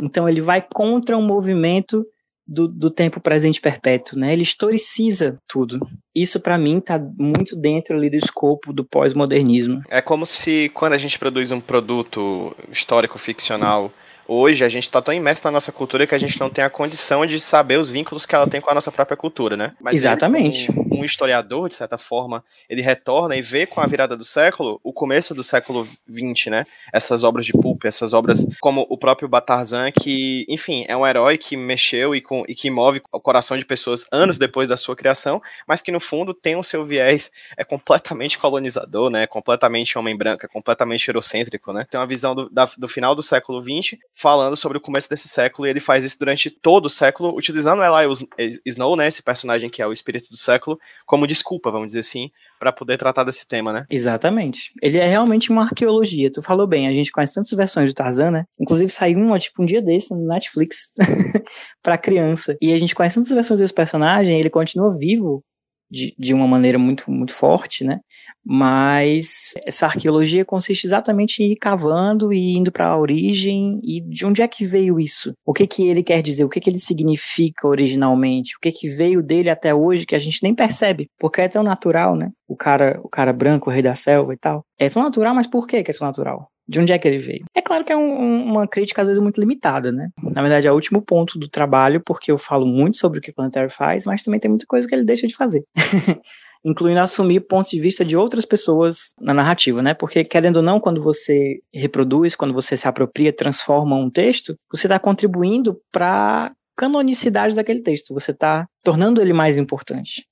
Então, ele vai contra um movimento do, do tempo presente perpétuo, né? Ele historiciza tudo. Isso para mim tá muito dentro ali do escopo do pós-modernismo. É como se quando a gente produz um produto histórico ficcional hoje a gente está tão imerso na nossa cultura que a gente não tem a condição de saber os vínculos que ela tem com a nossa própria cultura, né? Mas Exatamente. Ele, um, um, historiador, de certa forma, ele retorna e vê com a virada do século o começo do século XX, né? Essas obras de pulp, essas obras como o próprio Batarzan, que, enfim, é um herói que mexeu e, com, e que move o coração de pessoas anos depois da sua criação, mas que no fundo tem o seu viés é completamente colonizador, né? Completamente homem branco, é completamente eurocêntrico, né? Tem uma visão do, da, do final do século XX falando sobre o começo desse século, e ele faz isso durante todo o século, utilizando Eli Snow, né, esse personagem que é o espírito do século, como desculpa, vamos dizer assim, para poder tratar desse tema, né? Exatamente. Ele é realmente uma arqueologia. Tu falou bem, a gente conhece tantas versões de Tarzan, né? Inclusive saiu uma, tipo, um dia desse no Netflix para criança. E a gente conhece tantas versões desse personagem, ele continua vivo de, de uma maneira muito, muito forte, né? Mas essa arqueologia consiste exatamente em ir cavando e indo para a origem e de onde é que veio isso? O que que ele quer dizer? O que que ele significa originalmente? O que que veio dele até hoje que a gente nem percebe? Porque é tão natural, né? O cara, o cara branco, o rei da selva e tal. É tão natural, mas por que que é tão natural? De onde é que ele veio. É claro que é um, uma crítica às vezes muito limitada, né? Na verdade é o último ponto do trabalho, porque eu falo muito sobre o que o Planetary faz, mas também tem muita coisa que ele deixa de fazer. incluindo assumir pontos de vista de outras pessoas na narrativa, né? Porque, querendo ou não, quando você reproduz, quando você se apropria, transforma um texto, você está contribuindo para canonicidade daquele texto, você está tornando ele mais importante.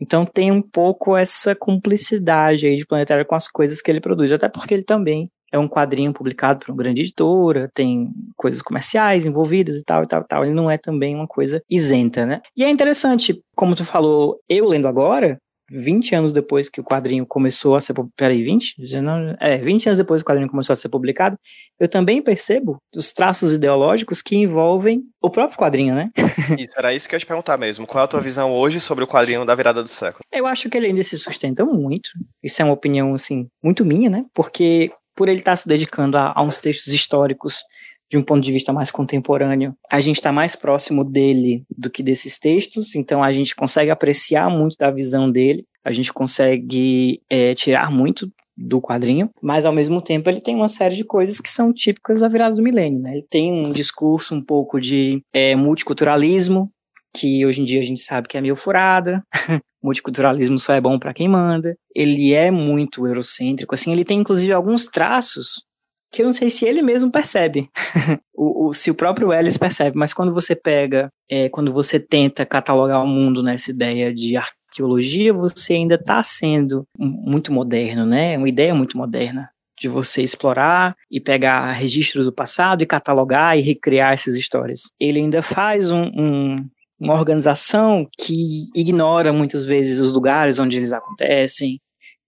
Então tem um pouco essa cumplicidade aí de Planetário com as coisas que ele produz, até porque ele também é um quadrinho publicado por uma grande editora, tem coisas comerciais envolvidas e tal, e tal, e tal. Ele não é também uma coisa isenta, né? E é interessante, como tu falou, eu lendo agora, 20 anos depois que o quadrinho começou a ser peraí, 20? 19, é, 20 anos depois que o quadrinho começou a ser publicado, eu também percebo os traços ideológicos que envolvem o próprio quadrinho, né? Isso, era isso que eu ia te perguntar mesmo. Qual é a tua visão hoje sobre o quadrinho da virada do século? Eu acho que ele ainda se sustenta muito. Isso é uma opinião, assim, muito minha, né? Porque por ele estar se dedicando a, a uns textos históricos de um ponto de vista mais contemporâneo, a gente está mais próximo dele do que desses textos, então a gente consegue apreciar muito da visão dele, a gente consegue é, tirar muito do quadrinho, mas ao mesmo tempo ele tem uma série de coisas que são típicas da virada do milênio, né? Ele tem um discurso um pouco de é, multiculturalismo, que hoje em dia a gente sabe que é meio furada. multiculturalismo só é bom para quem manda. Ele é muito eurocêntrico, assim, ele tem inclusive alguns traços que eu não sei se ele mesmo percebe, o, o, se o próprio Ellis percebe, mas quando você pega, é, quando você tenta catalogar o mundo nessa ideia de arqueologia, você ainda está sendo muito moderno, né? Uma ideia muito moderna de você explorar e pegar registros do passado e catalogar e recriar essas histórias. Ele ainda faz um, um, uma organização que ignora muitas vezes os lugares onde eles acontecem,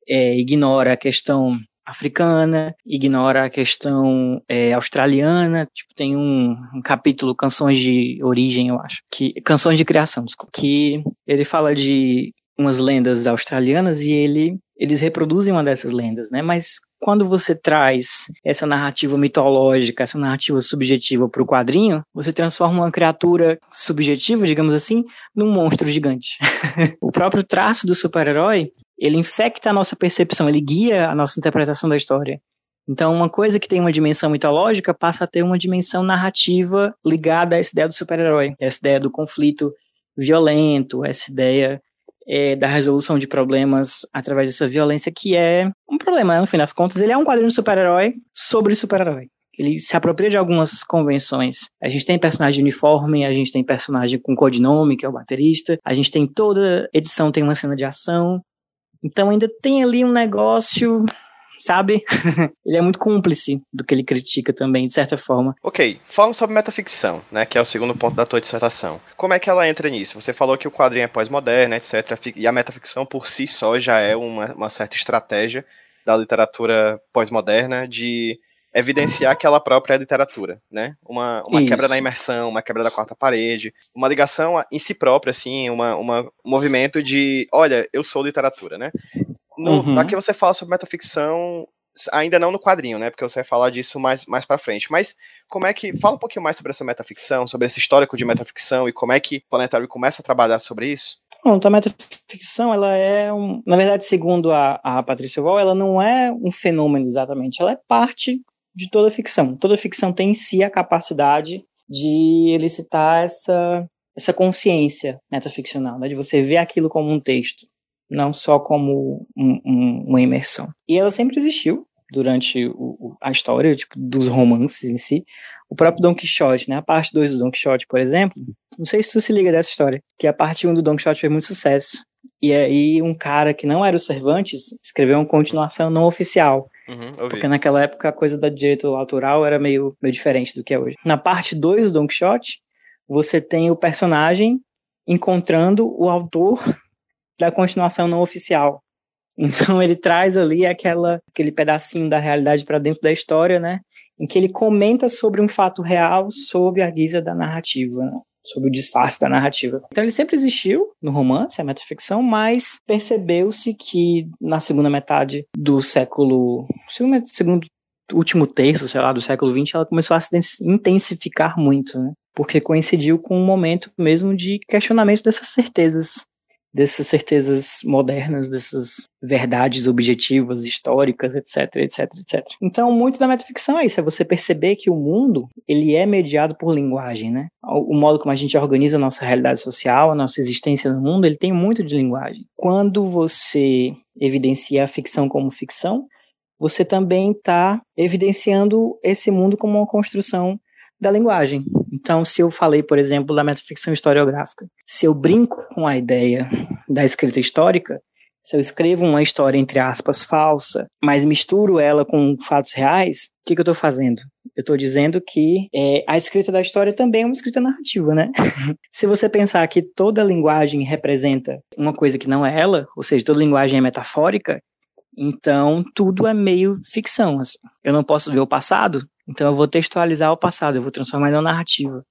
é, ignora a questão africana, ignora a questão é, australiana. Tipo, tem um, um, capítulo, Canções de Origem, eu acho, que Canções de Criação, desculpa, que ele fala de umas lendas australianas e ele eles reproduzem uma dessas lendas, né? Mas quando você traz essa narrativa mitológica, essa narrativa subjetiva para o quadrinho, você transforma uma criatura subjetiva, digamos assim, num monstro gigante. o próprio traço do super-herói, ele infecta a nossa percepção, ele guia a nossa interpretação da história. Então, uma coisa que tem uma dimensão mitológica passa a ter uma dimensão narrativa ligada a essa ideia do super-herói, essa ideia do conflito violento, essa ideia é, da resolução de problemas através dessa violência, que é um problema, no fim das contas. Ele é um quadrinho super-herói sobre super-herói. Ele se apropria de algumas convenções. A gente tem personagem de uniforme, a gente tem personagem com codinome, que é o baterista, a gente tem toda edição tem uma cena de ação. Então ainda tem ali um negócio sabe? ele é muito cúmplice do que ele critica também, de certa forma. Ok, falando sobre metaficção, né, que é o segundo ponto da tua dissertação. Como é que ela entra nisso? Você falou que o quadrinho é pós-moderno, etc. E a metaficção por si só já é uma, uma certa estratégia da literatura pós-moderna de evidenciar que ela própria é literatura, né? Uma, uma quebra da imersão, uma quebra da quarta parede, uma ligação em si própria, assim, uma, uma, um movimento de, olha, eu sou literatura, né? No, uhum. Aqui você fala sobre metaficção, ainda não no quadrinho, né? Porque você vai falar disso mais, mais pra frente. Mas como é que. Fala um pouquinho mais sobre essa metaficção, sobre esse histórico de metaficção e como é que o Planetário começa a trabalhar sobre isso? Pronto, a metaficção, ela é um. Na verdade, segundo a, a Patrícia Wall, ela não é um fenômeno exatamente, ela é parte de toda ficção. Toda ficção tem em si a capacidade de elicitar essa, essa consciência metaficcional, né? De você ver aquilo como um texto não só como um, um, uma imersão. E ela sempre existiu durante o, a história, tipo, dos romances em si. O próprio Don Quixote, né? A parte 2 do Don Quixote, por exemplo, não sei se tu se liga dessa história, que a parte 1 um do Don Quixote fez muito sucesso. E aí um cara que não era o Cervantes escreveu uma continuação não oficial. Uhum, porque naquela época a coisa da direito autoral era meio, meio diferente do que é hoje. Na parte 2 do Don Quixote, você tem o personagem encontrando o autor da continuação não oficial. Então ele traz ali aquela, aquele pedacinho da realidade para dentro da história, né? Em que ele comenta sobre um fato real sob a guisa da narrativa, né? sobre o disfarce da narrativa. Então ele sempre existiu no romance, a metaficção, mas percebeu-se que na segunda metade do século, segundo, segundo último terço, sei lá, do século XX, ela começou a se intensificar muito, né? Porque coincidiu com um momento mesmo de questionamento dessas certezas dessas certezas modernas, dessas verdades objetivas, históricas, etc, etc, etc. Então, muito da metaficção é isso, é você perceber que o mundo, ele é mediado por linguagem, né? O, modo como a gente organiza a nossa realidade social, a nossa existência no mundo, ele tem muito de linguagem. Quando você evidencia a ficção como ficção, você também está evidenciando esse mundo como uma construção da linguagem. Então, se eu falei, por exemplo, da metaficção historiográfica, se eu brinco com a ideia da escrita histórica, se eu escrevo uma história, entre aspas, falsa, mas misturo ela com fatos reais, o que, que eu estou fazendo? Eu estou dizendo que é, a escrita da história também é uma escrita narrativa, né? se você pensar que toda linguagem representa uma coisa que não é ela, ou seja, toda linguagem é metafórica, então tudo é meio ficção. Assim. Eu não posso ver o passado, então eu vou textualizar o passado, eu vou transformar em uma narrativa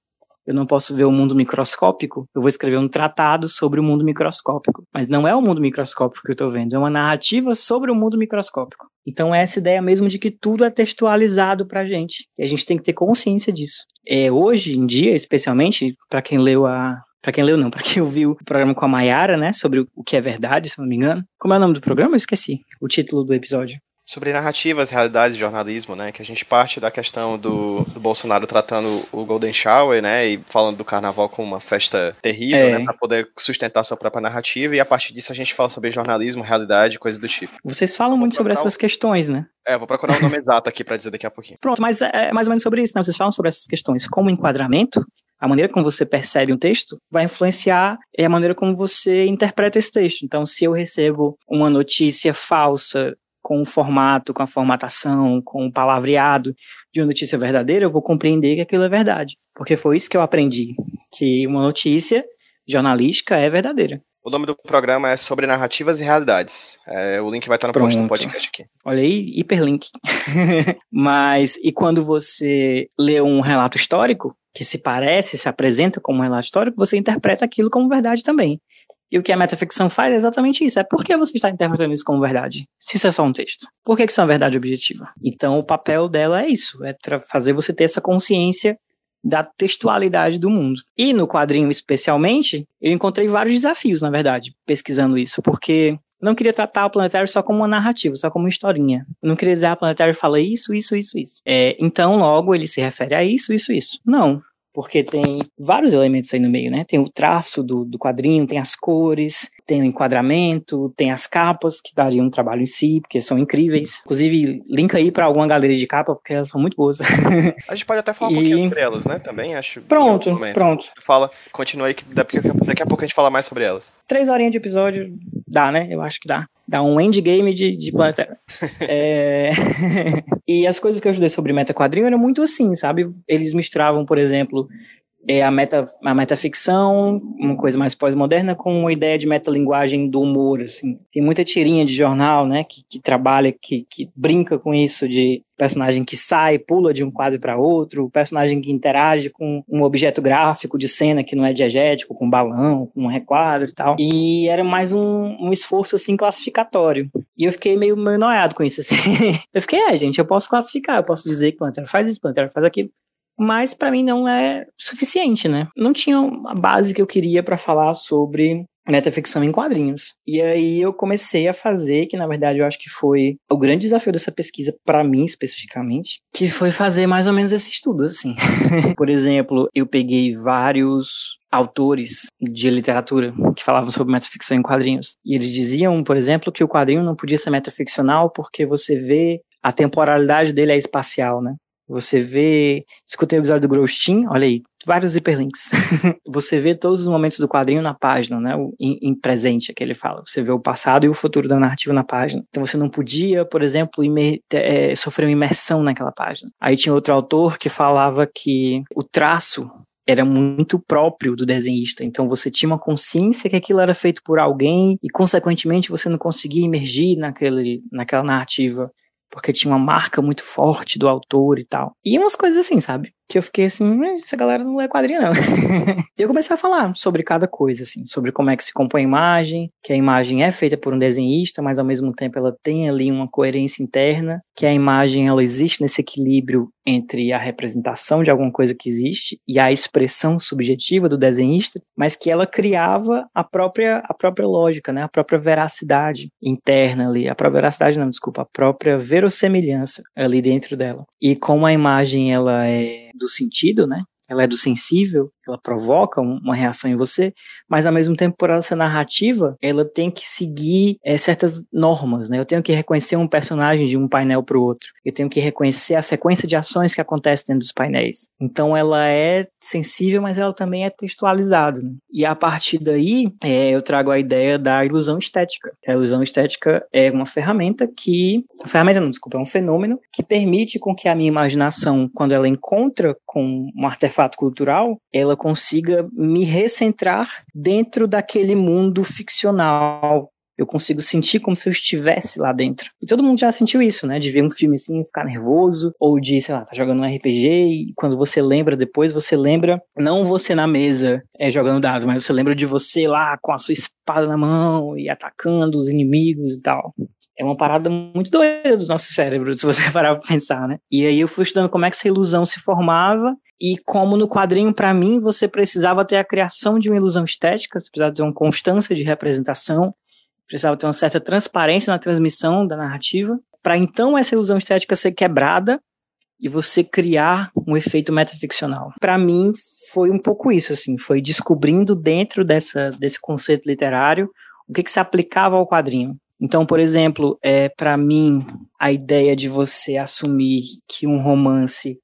eu não posso ver o mundo microscópico, eu vou escrever um tratado sobre o mundo microscópico. Mas não é o mundo microscópico que eu estou vendo, é uma narrativa sobre o mundo microscópico. Então é essa ideia mesmo de que tudo é textualizado pra gente. E a gente tem que ter consciência disso. É, hoje em dia, especialmente, para quem leu a. Pra quem leu, não, para quem ouviu o programa com a Mayara, né, sobre o que é verdade, se não me engano. Como é o nome do programa? Eu esqueci o título do episódio sobre narrativas, realidades de jornalismo, né? Que a gente parte da questão do, do Bolsonaro tratando o Golden Shower, né? E falando do carnaval como uma festa terrível, é. né? Pra poder sustentar sua própria narrativa. E a partir disso a gente fala sobre jornalismo, realidade, coisas do tipo. Vocês falam muito sobre essas questões, né? É, vou procurar o nome exato aqui para dizer daqui a pouquinho. Pronto, mas é, é mais ou menos sobre isso, né? Vocês falam sobre essas questões como enquadramento, a maneira como você percebe um texto vai influenciar a maneira como você interpreta esse texto. Então, se eu recebo uma notícia falsa com o formato, com a formatação, com o palavreado de uma notícia verdadeira, eu vou compreender que aquilo é verdade. Porque foi isso que eu aprendi, que uma notícia jornalística é verdadeira. O nome do programa é sobre narrativas e realidades. É, o link vai estar no Pronto. post do podcast aqui. Olha aí, hiperlink. Mas, e quando você lê um relato histórico, que se parece, se apresenta como um relato histórico, você interpreta aquilo como verdade também. E o que a metaficção faz é exatamente isso. É por que você está interpretando isso como verdade? Se isso é só um texto. Por que isso é uma verdade objetiva? Então, o papel dela é isso. É fazer você ter essa consciência da textualidade do mundo. E no quadrinho, especialmente, eu encontrei vários desafios, na verdade, pesquisando isso. Porque não queria tratar o planetário só como uma narrativa, só como uma historinha. Eu não queria dizer, ah, o planetário fala isso, isso, isso, isso. É, então, logo, ele se refere a isso, isso, isso. Não porque tem vários elementos aí no meio, né? Tem o traço do, do quadrinho, tem as cores, tem o enquadramento, tem as capas, que dariam um trabalho em si, porque são incríveis. Inclusive, link aí para alguma galeria de capa, porque elas são muito boas. A gente pode até falar e... um pouquinho sobre elas, né? Também, acho. Pronto, pronto. Fala, continua aí, que daqui a pouco a gente fala mais sobre elas. Três horinhas de episódio, dá, né? Eu acho que dá. Dá um endgame de, de Planetário. é... e as coisas que eu ajudei sobre meta quadrinho eram muito assim, sabe? Eles misturavam, por exemplo, é a, meta, a metaficção, uma coisa mais pós-moderna, com uma ideia de metalinguagem do humor, assim. Tem muita tirinha de jornal, né, que, que trabalha, que, que brinca com isso de personagem que sai, pula de um quadro para outro, personagem que interage com um objeto gráfico de cena que não é diegético, com um balão, com um requadro e tal. E era mais um, um esforço, assim, classificatório. E eu fiquei meio, meio noiado com isso, assim. eu fiquei, é, gente, eu posso classificar, eu posso dizer que Pantera faz isso, Pantera faz aquilo mas para mim não é suficiente, né? Não tinha a base que eu queria para falar sobre metaficção em quadrinhos. E aí eu comecei a fazer, que na verdade eu acho que foi o grande desafio dessa pesquisa para mim especificamente, que foi fazer mais ou menos esse estudo assim. Por exemplo, eu peguei vários autores de literatura que falavam sobre metaficção em quadrinhos. E eles diziam, por exemplo, que o quadrinho não podia ser metaficcional porque você vê a temporalidade dele é espacial, né? Você vê. Escutei o episódio do Grostin, olha aí, vários hiperlinks. você vê todos os momentos do quadrinho na página, né? Em, em, presente, é que ele fala. Você vê o passado e o futuro da narrativa na página. Então você não podia, por exemplo, imer, é, sofrer uma imersão naquela página. Aí tinha outro autor que falava que o traço era muito próprio do desenhista. Então você tinha uma consciência que aquilo era feito por alguém e, consequentemente, você não conseguia emergir naquele, naquela narrativa porque tinha uma marca muito forte do autor e tal. E umas coisas assim, sabe? Que eu fiquei assim, essa galera não lê quadrinho não. e eu comecei a falar sobre cada coisa, assim, sobre como é que se compõe a imagem, que a imagem é feita por um desenhista, mas ao mesmo tempo ela tem ali uma coerência interna, que a imagem ela existe nesse equilíbrio entre a representação de alguma coisa que existe e a expressão subjetiva do desenhista, mas que ela criava a própria a própria lógica, né, a própria veracidade interna ali, a própria veracidade não, desculpa, a própria verossemelhança ali dentro dela. E como a imagem ela é do sentido, né? Ela é do sensível, ela provoca uma reação em você, mas ao mesmo tempo, por ela ser narrativa, ela tem que seguir é, certas normas, né? Eu tenho que reconhecer um personagem de um painel para o outro, eu tenho que reconhecer a sequência de ações que acontece dentro dos painéis. Então ela é sensível, mas ela também é textualizada. Né? E a partir daí, é, eu trago a ideia da ilusão estética. A ilusão estética é uma ferramenta que. Ferramenta não, desculpa, é um fenômeno que permite com que a minha imaginação, quando ela encontra com um artefato cultural, ela consiga me recentrar dentro daquele mundo ficcional eu consigo sentir como se eu estivesse lá dentro. E todo mundo já sentiu isso, né? De ver um filme assim, ficar nervoso, ou de, sei lá, tá jogando um RPG e quando você lembra depois, você lembra, não você na mesa é, jogando dado, mas você lembra de você lá com a sua espada na mão e atacando os inimigos e tal. É uma parada muito doida do nosso cérebro, se você parar pra pensar, né? E aí eu fui estudando como é que essa ilusão se formava e como no quadrinho, para mim, você precisava ter a criação de uma ilusão estética, você precisava ter uma constância de representação, precisava ter uma certa transparência na transmissão da narrativa, para então essa ilusão estética ser quebrada e você criar um efeito metaficcional. Para mim foi um pouco isso assim, foi descobrindo dentro dessa desse conceito literário o que, que se aplicava ao quadrinho. Então, por exemplo, é para mim a ideia de você assumir que um romance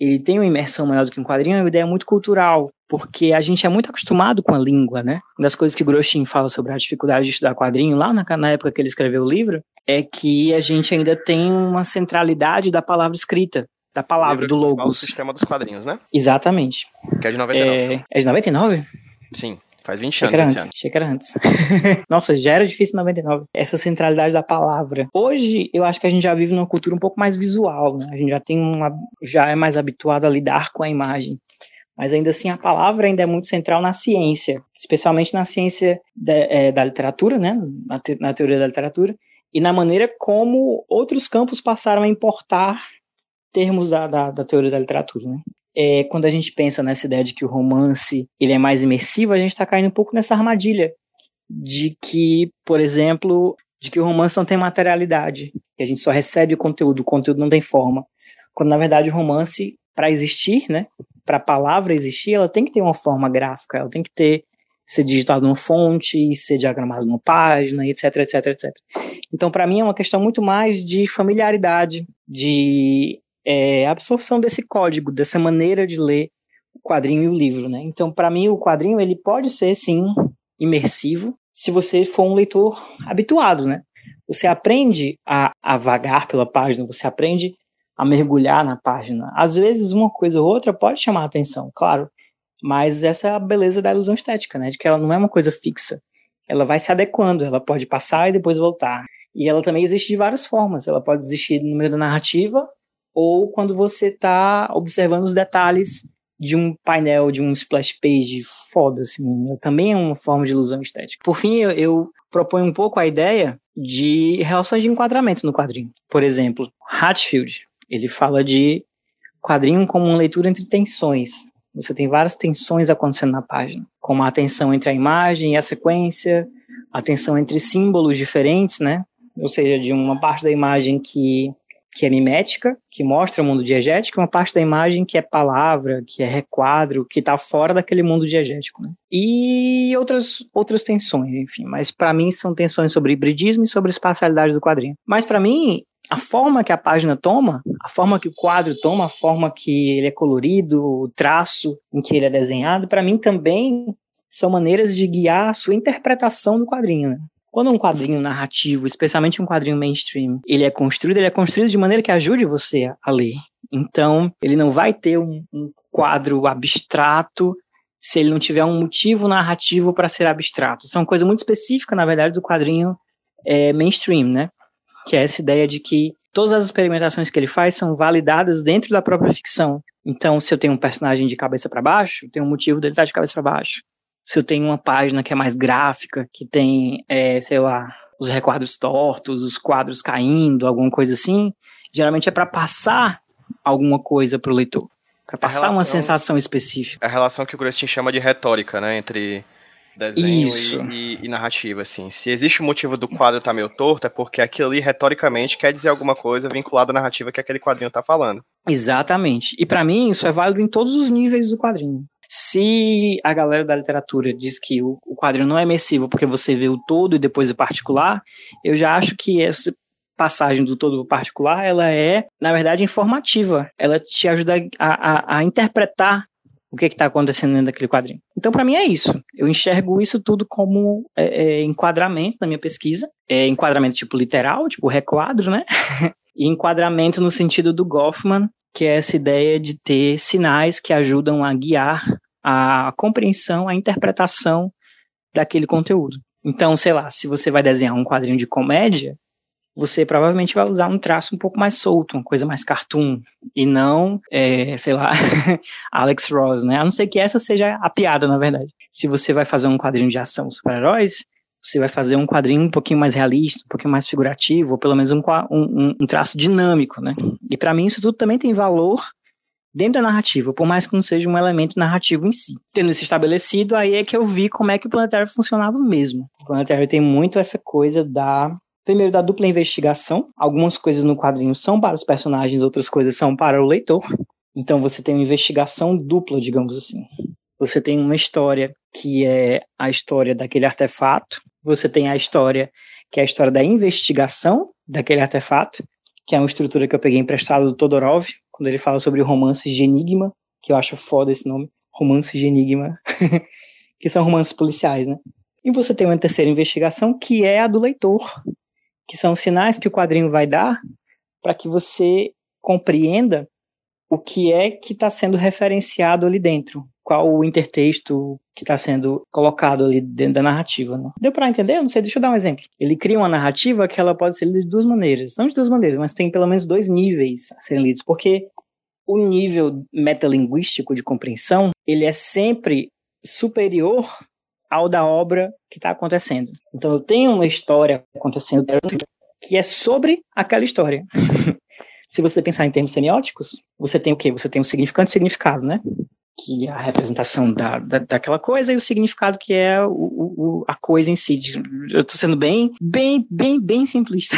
ele tem uma imersão maior do que um quadrinho é uma ideia muito cultural porque a gente é muito acostumado com a língua, né? Uma das coisas que o Groshin fala sobre a dificuldade de estudar quadrinho lá na, na época que ele escreveu o livro é que a gente ainda tem uma centralidade da palavra escrita, da palavra, do logos. O sistema dos quadrinhos, né? Exatamente. Que é de 99. É, é de 99? Sim. Faz 20 Achei anos. Antes. Era antes. Nossa, já era difícil em 99. Essa centralidade da palavra. Hoje, eu acho que a gente já vive numa cultura um pouco mais visual, né? A gente já tem uma. já é mais habituado a lidar com a imagem mas ainda assim a palavra ainda é muito central na ciência, especialmente na ciência de, é, da literatura, né, na, te, na, teoria da literatura, e na maneira como outros campos passaram a importar termos da, da, da teoria da literatura. Né. É, quando a gente pensa nessa ideia de que o romance ele é mais imersivo, a gente está caindo um pouco nessa armadilha de que, por exemplo, de que o romance não tem materialidade, que a gente só recebe o conteúdo, o conteúdo não tem forma. Quando na verdade o romance, para existir, né, para a palavra existir, ela tem que ter uma forma gráfica, ela tem que ter ser digitado numa fonte, ser diagramado numa página, etc, etc, etc. Então, para mim, é uma questão muito mais de familiaridade, de é, absorção desse código, dessa maneira de ler o quadrinho e o livro, né? Então, para mim, o quadrinho ele pode ser sim imersivo, se você for um leitor habituado, né? Você aprende a, a vagar pela página, você aprende a mergulhar na página. Às vezes, uma coisa ou outra pode chamar a atenção, claro, mas essa é a beleza da ilusão estética, né? De que ela não é uma coisa fixa. Ela vai se adequando, ela pode passar e depois voltar. E ela também existe de várias formas. Ela pode existir no meio da narrativa ou quando você está observando os detalhes de um painel, de um splash page foda, assim. Também é uma forma de ilusão estética. Por fim, eu, eu proponho um pouco a ideia de relações de enquadramento no quadrinho. Por exemplo, Hatfield, ele fala de quadrinho como uma leitura entre tensões. Você tem várias tensões acontecendo na página, como a tensão entre a imagem e a sequência, a tensão entre símbolos diferentes, né? Ou seja, de uma parte da imagem que que é mimética, que mostra o mundo diegético, uma parte da imagem que é palavra, que é requadro, que está fora daquele mundo diegético. Né? E outras, outras tensões, enfim. Mas para mim são tensões sobre hibridismo e sobre espacialidade do quadrinho. Mas para mim, a forma que a página toma, a forma que o quadro toma, a forma que ele é colorido, o traço em que ele é desenhado, para mim também são maneiras de guiar a sua interpretação do quadrinho. Né? Quando um quadrinho narrativo, especialmente um quadrinho mainstream, ele é construído, ele é construído de maneira que ajude você a ler. Então, ele não vai ter um, um quadro abstrato se ele não tiver um motivo narrativo para ser abstrato. Isso é uma coisa muito específica, na verdade, do quadrinho é, mainstream, né? Que é essa ideia de que todas as experimentações que ele faz são validadas dentro da própria ficção. Então, se eu tenho um personagem de cabeça para baixo, tem um motivo dele estar de cabeça para baixo se eu tenho uma página que é mais gráfica, que tem, é, sei lá, os requadros tortos, os quadros caindo, alguma coisa assim, geralmente é para passar alguma coisa para o leitor, para passar relação, uma sensação específica. A relação que o Grustin chama de retórica, né, entre desenho e, e, e, narrativa, assim. Se existe o um motivo do quadro estar tá meio torto, é porque aquilo ali, retoricamente, quer dizer alguma coisa vinculada à narrativa que aquele quadrinho está falando. Exatamente. E para mim, isso é válido em todos os níveis do quadrinho. Se a galera da literatura diz que o, o quadrinho não é imersivo porque você vê o todo e depois o particular, eu já acho que essa passagem do todo para particular, ela é, na verdade, informativa. Ela te ajuda a, a, a interpretar o que está acontecendo dentro daquele quadrinho. Então, para mim, é isso. Eu enxergo isso tudo como é, é, enquadramento na minha pesquisa. É enquadramento tipo literal, tipo requadro, né? e enquadramento no sentido do Goffman, que é essa ideia de ter sinais que ajudam a guiar a compreensão, a interpretação daquele conteúdo. Então, sei lá, se você vai desenhar um quadrinho de comédia, você provavelmente vai usar um traço um pouco mais solto, uma coisa mais cartoon, e não, é, sei lá, Alex Ross, né? A não ser que essa seja a piada, na verdade. Se você vai fazer um quadrinho de ação super-heróis, você vai fazer um quadrinho um pouquinho mais realista, um pouquinho mais figurativo, ou pelo menos um, um, um traço dinâmico, né? E para mim isso tudo também tem valor dentro da narrativa, por mais que não seja um elemento narrativo em si. Tendo isso estabelecido, aí é que eu vi como é que o Planetário funcionava mesmo. O Planetário tem muito essa coisa da Primeiro, da dupla investigação. Algumas coisas no quadrinho são para os personagens, outras coisas são para o leitor. Então você tem uma investigação dupla, digamos assim. Você tem uma história que é a história daquele artefato, você tem a história que é a história da investigação daquele artefato, que é uma estrutura que eu peguei emprestado do Todorov, quando ele fala sobre romances de enigma, que eu acho foda esse nome, romances de enigma, que são romances policiais, né? E você tem uma terceira investigação, que é a do leitor, que são sinais que o quadrinho vai dar para que você compreenda o que é que está sendo referenciado ali dentro, qual o intertexto que está sendo colocado ali dentro da narrativa. Né? Deu para entender? Eu não sei, deixa eu dar um exemplo. Ele cria uma narrativa que ela pode ser lida de duas maneiras, não de duas maneiras, mas tem pelo menos dois níveis a serem lidos, porque o nível metalinguístico de compreensão ele é sempre superior ao da obra que está acontecendo. Então eu tenho uma história acontecendo que é sobre aquela história. Se você pensar em termos semióticos, você tem o quê? Você tem o significante e significado, né? Que é a representação da, da, daquela coisa e o significado que é o, o a coisa em si. Eu estou sendo bem, bem, bem, bem simplista.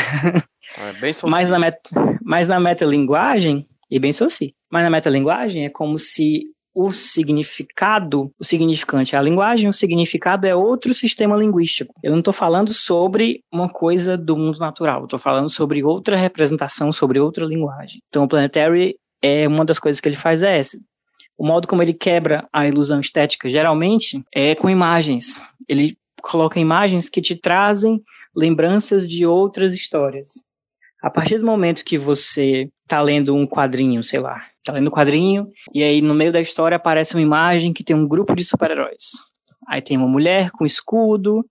É bem mas, na meta, mas na metalinguagem, e bem soci, mas na metalinguagem é como se o significado, o significante é a linguagem, o significado é outro sistema linguístico. Eu não estou falando sobre uma coisa do mundo natural, estou falando sobre outra representação, sobre outra linguagem. Então, o Planetary é uma das coisas que ele faz é essa. O modo como ele quebra a ilusão estética, geralmente, é com imagens. Ele coloca imagens que te trazem lembranças de outras histórias. A partir do momento que você está lendo um quadrinho, sei lá, tá lendo um quadrinho, e aí no meio da história aparece uma imagem que tem um grupo de super-heróis. Aí tem uma mulher com escudo,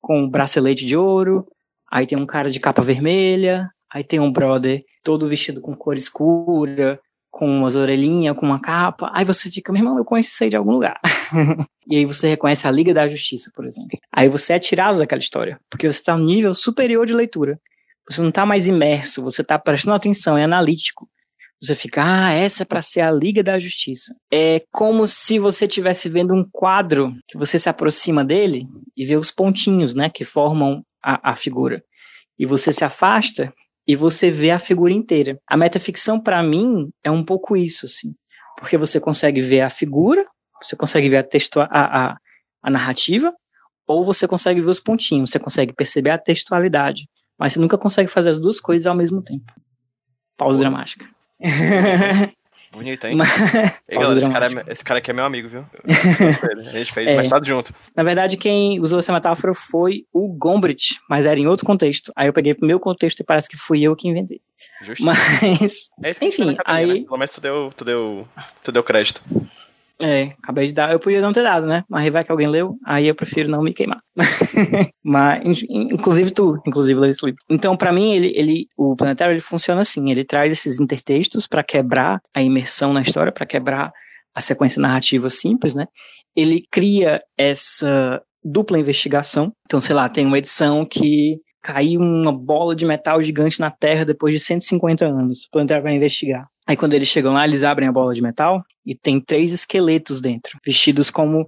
com um bracelete de ouro, aí tem um cara de capa vermelha, aí tem um brother todo vestido com cor escura, com umas orelhinhas, com uma capa. Aí você fica, meu irmão, eu conheço isso aí de algum lugar. e aí você reconhece a Liga da Justiça, por exemplo. Aí você é tirado daquela história, porque você está no nível superior de leitura. Você não está mais imerso, você está prestando atenção, é analítico. Você fica, ah, essa é para ser a Liga da Justiça. É como se você estivesse vendo um quadro que você se aproxima dele e vê os pontinhos, né, que formam a, a figura. E você se afasta e você vê a figura inteira. A metaficção, para mim, é um pouco isso, assim. Porque você consegue ver a figura, você consegue ver a, texto, a, a, a narrativa, ou você consegue ver os pontinhos, você consegue perceber a textualidade. Mas você nunca consegue fazer as duas coisas ao mesmo tempo. Pausa dramática. Bonito, hein? Mas... Ei, galera, esse, cara é, esse, cara aqui é meu amigo, viu? a gente fez é. mestrado junto. Na verdade, quem usou essa metáfora foi o Gombrich, mas era em outro contexto. Aí eu peguei pro meu contexto e parece que fui eu que inventei. Justo. Mas, é enfim, aí... Né? Pelo menos tu deu, tu, deu, tu deu crédito. É, acabei de dar. Eu podia não ter dado, né? Mas vai que alguém leu, aí eu prefiro não me queimar. Mas, inclusive tu, inclusive leu esse. Então, para mim, ele, ele, o planetário ele funciona assim: ele traz esses intertextos para quebrar a imersão na história, para quebrar a sequência narrativa simples, né? Ele cria essa dupla investigação. Então, sei lá, tem uma edição que caiu uma bola de metal gigante na Terra depois de 150 anos. O planetário vai investigar. Aí quando eles chegam lá, eles abrem a bola de metal e tem três esqueletos dentro, vestidos como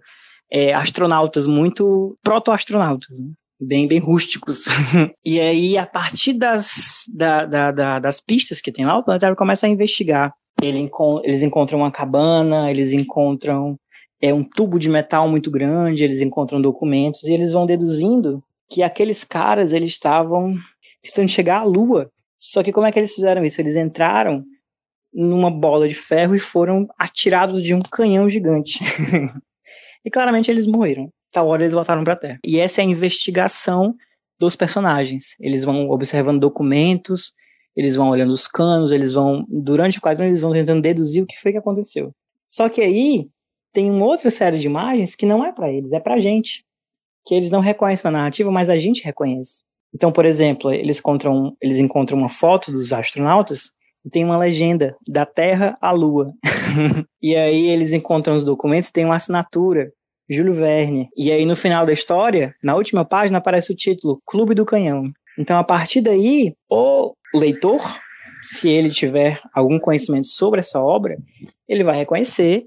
é, astronautas, muito proto-astronautas, né? bem, bem rústicos. e aí, a partir das, da, da, da, das pistas que tem lá, o planetário começa a investigar. Ele, eles encontram uma cabana, eles encontram é um tubo de metal muito grande, eles encontram documentos e eles vão deduzindo que aqueles caras eles estavam tentando chegar à Lua. Só que como é que eles fizeram isso? Eles entraram numa bola de ferro e foram atirados de um canhão gigante. e claramente eles morreram. Tal hora eles voltaram para a Terra. E essa é a investigação dos personagens. Eles vão observando documentos, eles vão olhando os canos, eles vão durante o quadrinho eles vão tentando deduzir o que foi que aconteceu. Só que aí tem uma outra série de imagens que não é para eles, é pra gente. Que eles não reconhecem na narrativa, mas a gente reconhece. Então, por exemplo, eles encontram, eles encontram uma foto dos astronautas tem uma legenda da Terra à Lua. e aí eles encontram os documentos, tem uma assinatura Júlio Verne. E aí no final da história, na última página aparece o título Clube do Canhão. Então a partir daí, o leitor, se ele tiver algum conhecimento sobre essa obra, ele vai reconhecer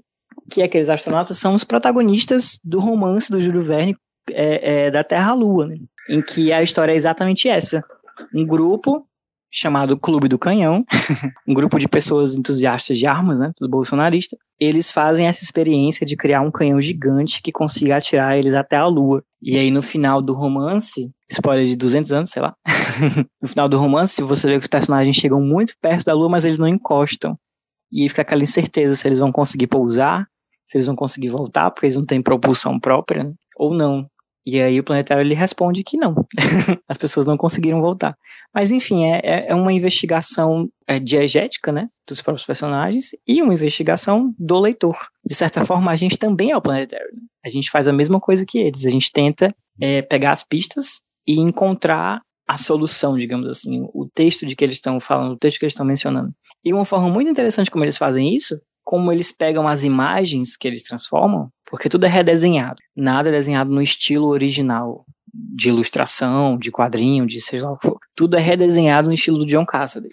que aqueles astronautas são os protagonistas do romance do Júlio Verne é, é, da Terra à Lua, né? em que a história é exatamente essa. Um grupo chamado Clube do Canhão, um grupo de pessoas entusiastas de armas, né, do bolsonarista, eles fazem essa experiência de criar um canhão gigante que consiga atirar eles até a lua. E aí no final do romance, spoiler de 200 anos, sei lá, no final do romance você vê que os personagens chegam muito perto da lua, mas eles não encostam. E fica aquela incerteza se eles vão conseguir pousar, se eles vão conseguir voltar, porque eles não têm propulsão própria, né? ou não. E aí o planetário ele responde que não, as pessoas não conseguiram voltar. Mas enfim, é, é, é uma investigação é, diegética, né, dos próprios personagens e uma investigação do leitor. De certa forma, a gente também é o planetário. Né? A gente faz a mesma coisa que eles. A gente tenta é, pegar as pistas e encontrar a solução, digamos assim, o texto de que eles estão falando, o texto que eles estão mencionando. E uma forma muito interessante como eles fazem isso, como eles pegam as imagens que eles transformam porque tudo é redesenhado. Nada é desenhado no estilo original de ilustração, de quadrinho, de seja lá o que for. Tudo é redesenhado no estilo do John Cassaday.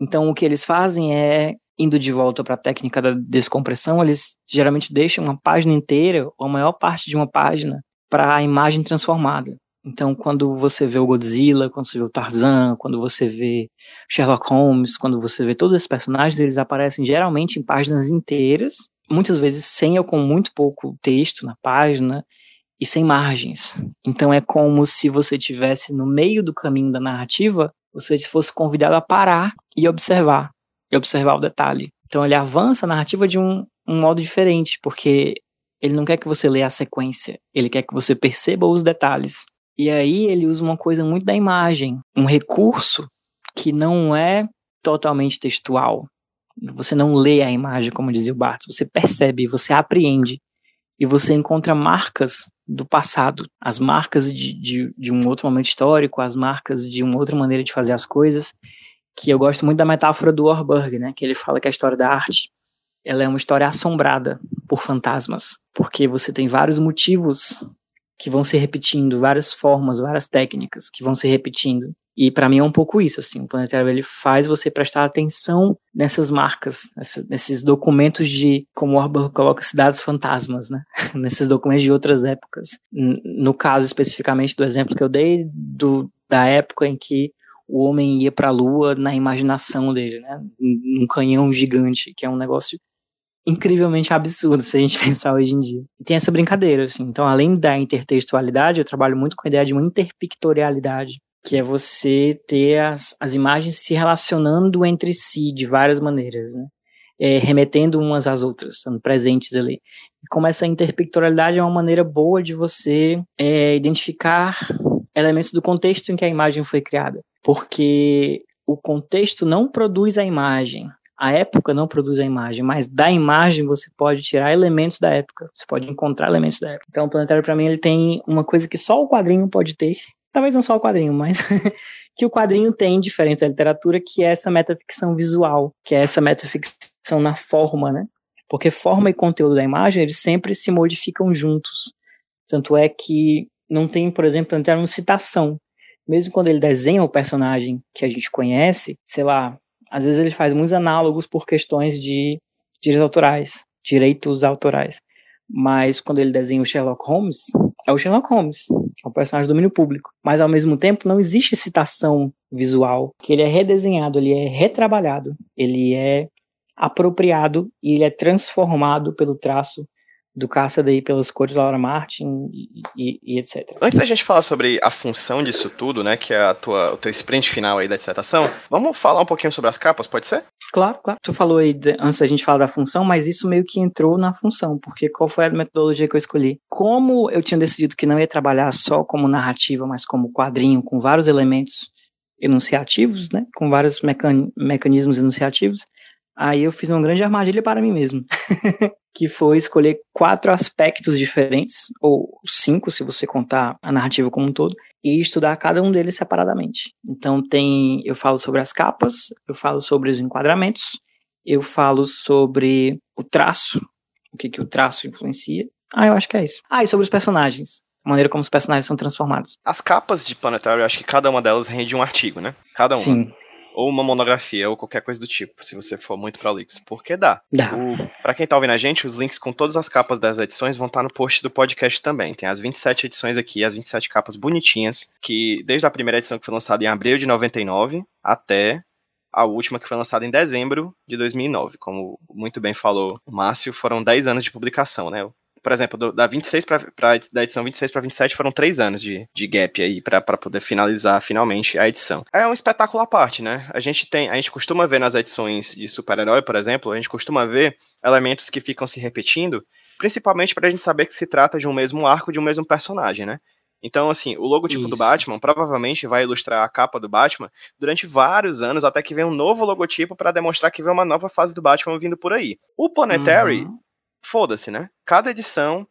Então o que eles fazem é indo de volta para a técnica da descompressão, eles geralmente deixam uma página inteira ou a maior parte de uma página para a imagem transformada. Então, quando você vê o Godzilla, quando você vê o Tarzan, quando você vê Sherlock Holmes, quando você vê todos esses personagens, eles aparecem geralmente em páginas inteiras muitas vezes sem ou com muito pouco texto na página e sem margens. Então é como se você tivesse no meio do caminho da narrativa, você fosse convidado a parar e observar, e observar o detalhe. Então ele avança a narrativa de um, um modo diferente, porque ele não quer que você leia a sequência, ele quer que você perceba os detalhes. E aí ele usa uma coisa muito da imagem, um recurso que não é totalmente textual, você não lê a imagem, como dizia o Barthes, você percebe, você apreende e você encontra marcas do passado, as marcas de, de, de, um outro momento histórico, as marcas de uma outra maneira de fazer as coisas, que eu gosto muito da metáfora do Warburg, né, que ele fala que a história da arte ela é uma história assombrada por fantasmas, porque você tem vários motivos que vão se repetindo, várias formas, várias técnicas que vão se repetindo. E para mim é um pouco isso, assim, o planetário ele faz você prestar atenção nessas marcas, nessa, nesses documentos de, como o Orban coloca, cidades fantasmas, né? nesses documentos de outras épocas. No caso especificamente do exemplo que eu dei, do, da época em que o homem ia para a lua na imaginação dele, né? Num canhão gigante, que é um negócio incrivelmente absurdo se a gente pensar hoje em dia. E tem essa brincadeira, assim. Então, além da intertextualidade, eu trabalho muito com a ideia de uma interpictorialidade, que é você ter as, as imagens se relacionando entre si de várias maneiras, né? É, remetendo umas às outras, estando presentes ali. E como essa interpictorialidade é uma maneira boa de você é, identificar elementos do contexto em que a imagem foi criada, porque o contexto não produz a imagem, a época não produz a imagem, mas da imagem você pode tirar elementos da época, você pode encontrar elementos da época. Então o planetário para mim ele tem uma coisa que só o quadrinho pode ter, talvez não só o quadrinho, mas que o quadrinho tem, diferente da literatura, que é essa metaficção visual, que é essa metaficção na forma, né? Porque forma e conteúdo da imagem, eles sempre se modificam juntos. Tanto é que não tem, por exemplo, uma citação. Mesmo quando ele desenha o personagem que a gente conhece, sei lá, às vezes ele faz muitos análogos por questões de direitos autorais, direitos autorais. Mas quando ele desenha o Sherlock Holmes, é o Sherlock Holmes, que é um personagem do domínio público. Mas ao mesmo tempo não existe citação visual, que ele é redesenhado, ele é retrabalhado, ele é apropriado e ele é transformado pelo traço do Cassidy pelas cores Laura Martin e, e, e, etc. Antes da gente falar sobre a função disso tudo, né, que é a tua, o teu sprint final aí da dissertação, vamos falar um pouquinho sobre as capas, pode ser? Claro, claro. Tu falou aí de, antes da gente falar da função, mas isso meio que entrou na função, porque qual foi a metodologia que eu escolhi? Como eu tinha decidido que não ia trabalhar só como narrativa, mas como quadrinho, com vários elementos enunciativos, né, com vários mecan mecanismos enunciativos, aí eu fiz uma grande armadilha para mim mesmo. que foi escolher quatro aspectos diferentes, ou cinco, se você contar a narrativa como um todo, e estudar cada um deles separadamente. Então tem, eu falo sobre as capas, eu falo sobre os enquadramentos, eu falo sobre o traço, o que, que o traço influencia. Ah, eu acho que é isso. Ah, e sobre os personagens. A maneira como os personagens são transformados. As capas de Planetário, eu acho que cada uma delas rende um artigo, né? Cada uma. Sim ou uma monografia, ou qualquer coisa do tipo, se você for muito prolixo. Porque dá. Dá. O, pra quem tá ouvindo a gente, os links com todas as capas das edições vão estar tá no post do podcast também. Tem as 27 edições aqui, as 27 capas bonitinhas, que desde a primeira edição que foi lançada em abril de 99 até a última que foi lançada em dezembro de 2009. Como muito bem falou o Márcio, foram 10 anos de publicação, né? Por exemplo, do, da 26 pra, pra, da edição 26 para 27 foram três anos de, de gap aí para poder finalizar finalmente a edição. É um espetáculo à parte, né? A gente tem, a gente costuma ver nas edições de super-herói, por exemplo, a gente costuma ver elementos que ficam se repetindo, principalmente para a gente saber que se trata de um mesmo arco de um mesmo personagem, né? Então, assim, o logotipo Isso. do Batman provavelmente vai ilustrar a capa do Batman durante vários anos, até que vem um novo logotipo para demonstrar que vem uma nova fase do Batman vindo por aí. O Planetary uhum foda-se, né? Cada edição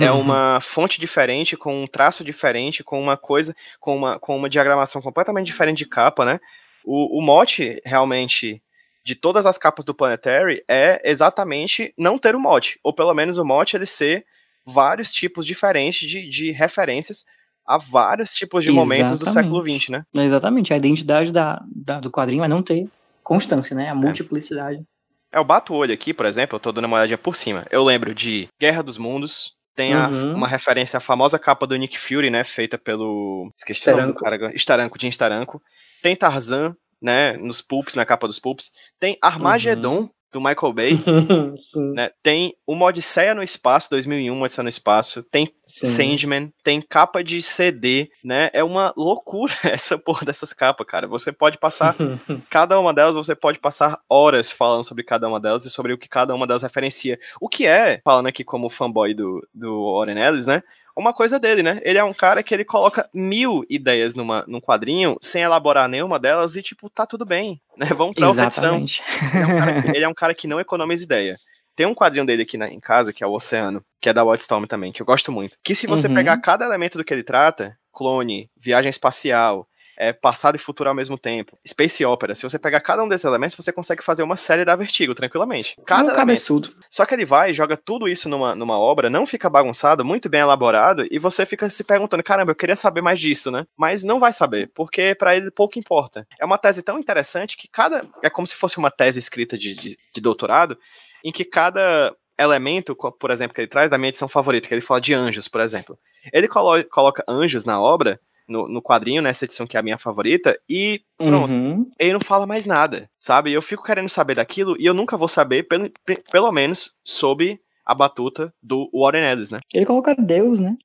é uma fonte diferente, com um traço diferente, com uma coisa, com uma, com uma diagramação completamente diferente de capa, né? O, o mote, realmente, de todas as capas do Planetary é exatamente não ter o mote, ou pelo menos o mote ele ser vários tipos diferentes de, de referências a vários tipos de exatamente. momentos do século XX, né? Exatamente, a identidade da, da, do quadrinho é não ter constância, né? A é. multiplicidade. É. Eu bato o olho aqui, por exemplo, eu tô dando uma olhadinha por cima. Eu lembro de Guerra dos Mundos, tem a, uhum. uma referência à famosa capa do Nick Fury, né? Feita pelo. Esqueci Staranco. o nome do cara. Staranco, Jim Staranco. Tem Tarzan, né? Nos pulps, na capa dos pulps. Tem Armageddon, uhum do Michael Bay. né? Tem uma Odisseia no Espaço, 2001, uma Odisseia no Espaço. Tem Sim. Sandman, tem capa de CD, né? É uma loucura essa porra dessas capas, cara. Você pode passar, cada uma delas, você pode passar horas falando sobre cada uma delas e sobre o que cada uma delas referencia. O que é, falando aqui como fanboy do, do Warren Ellis, né? Uma coisa dele, né? Ele é um cara que ele coloca mil ideias numa, num quadrinho sem elaborar nenhuma delas e, tipo, tá tudo bem, né? Vamos pra outra edição. Ele é, um ele é um cara que não economiza ideia. Tem um quadrinho dele aqui na, em casa, que é o Oceano, que é da Wildstorm também, que eu gosto muito. Que se você uhum. pegar cada elemento do que ele trata, clone, viagem espacial, é, passado e futuro ao mesmo tempo. Space Opera. Se você pegar cada um desses elementos, você consegue fazer uma série da Vertigo tranquilamente. Cada um cabeçudo. Só que ele vai e joga tudo isso numa, numa obra, não fica bagunçado, muito bem elaborado, e você fica se perguntando, caramba, eu queria saber mais disso, né? Mas não vai saber, porque para ele pouco importa. É uma tese tão interessante que cada. É como se fosse uma tese escrita de, de, de doutorado, em que cada elemento, por exemplo, que ele traz da minha edição favorita, que ele fala de anjos, por exemplo. Ele colo coloca anjos na obra no, no quadrinho, nessa edição que é a minha favorita, e pronto, uhum. ele não fala mais nada, sabe? Eu fico querendo saber daquilo e eu nunca vou saber, pelo, pelo menos, sob a batuta do Warren Ellis, né? Ele coloca Deus, né?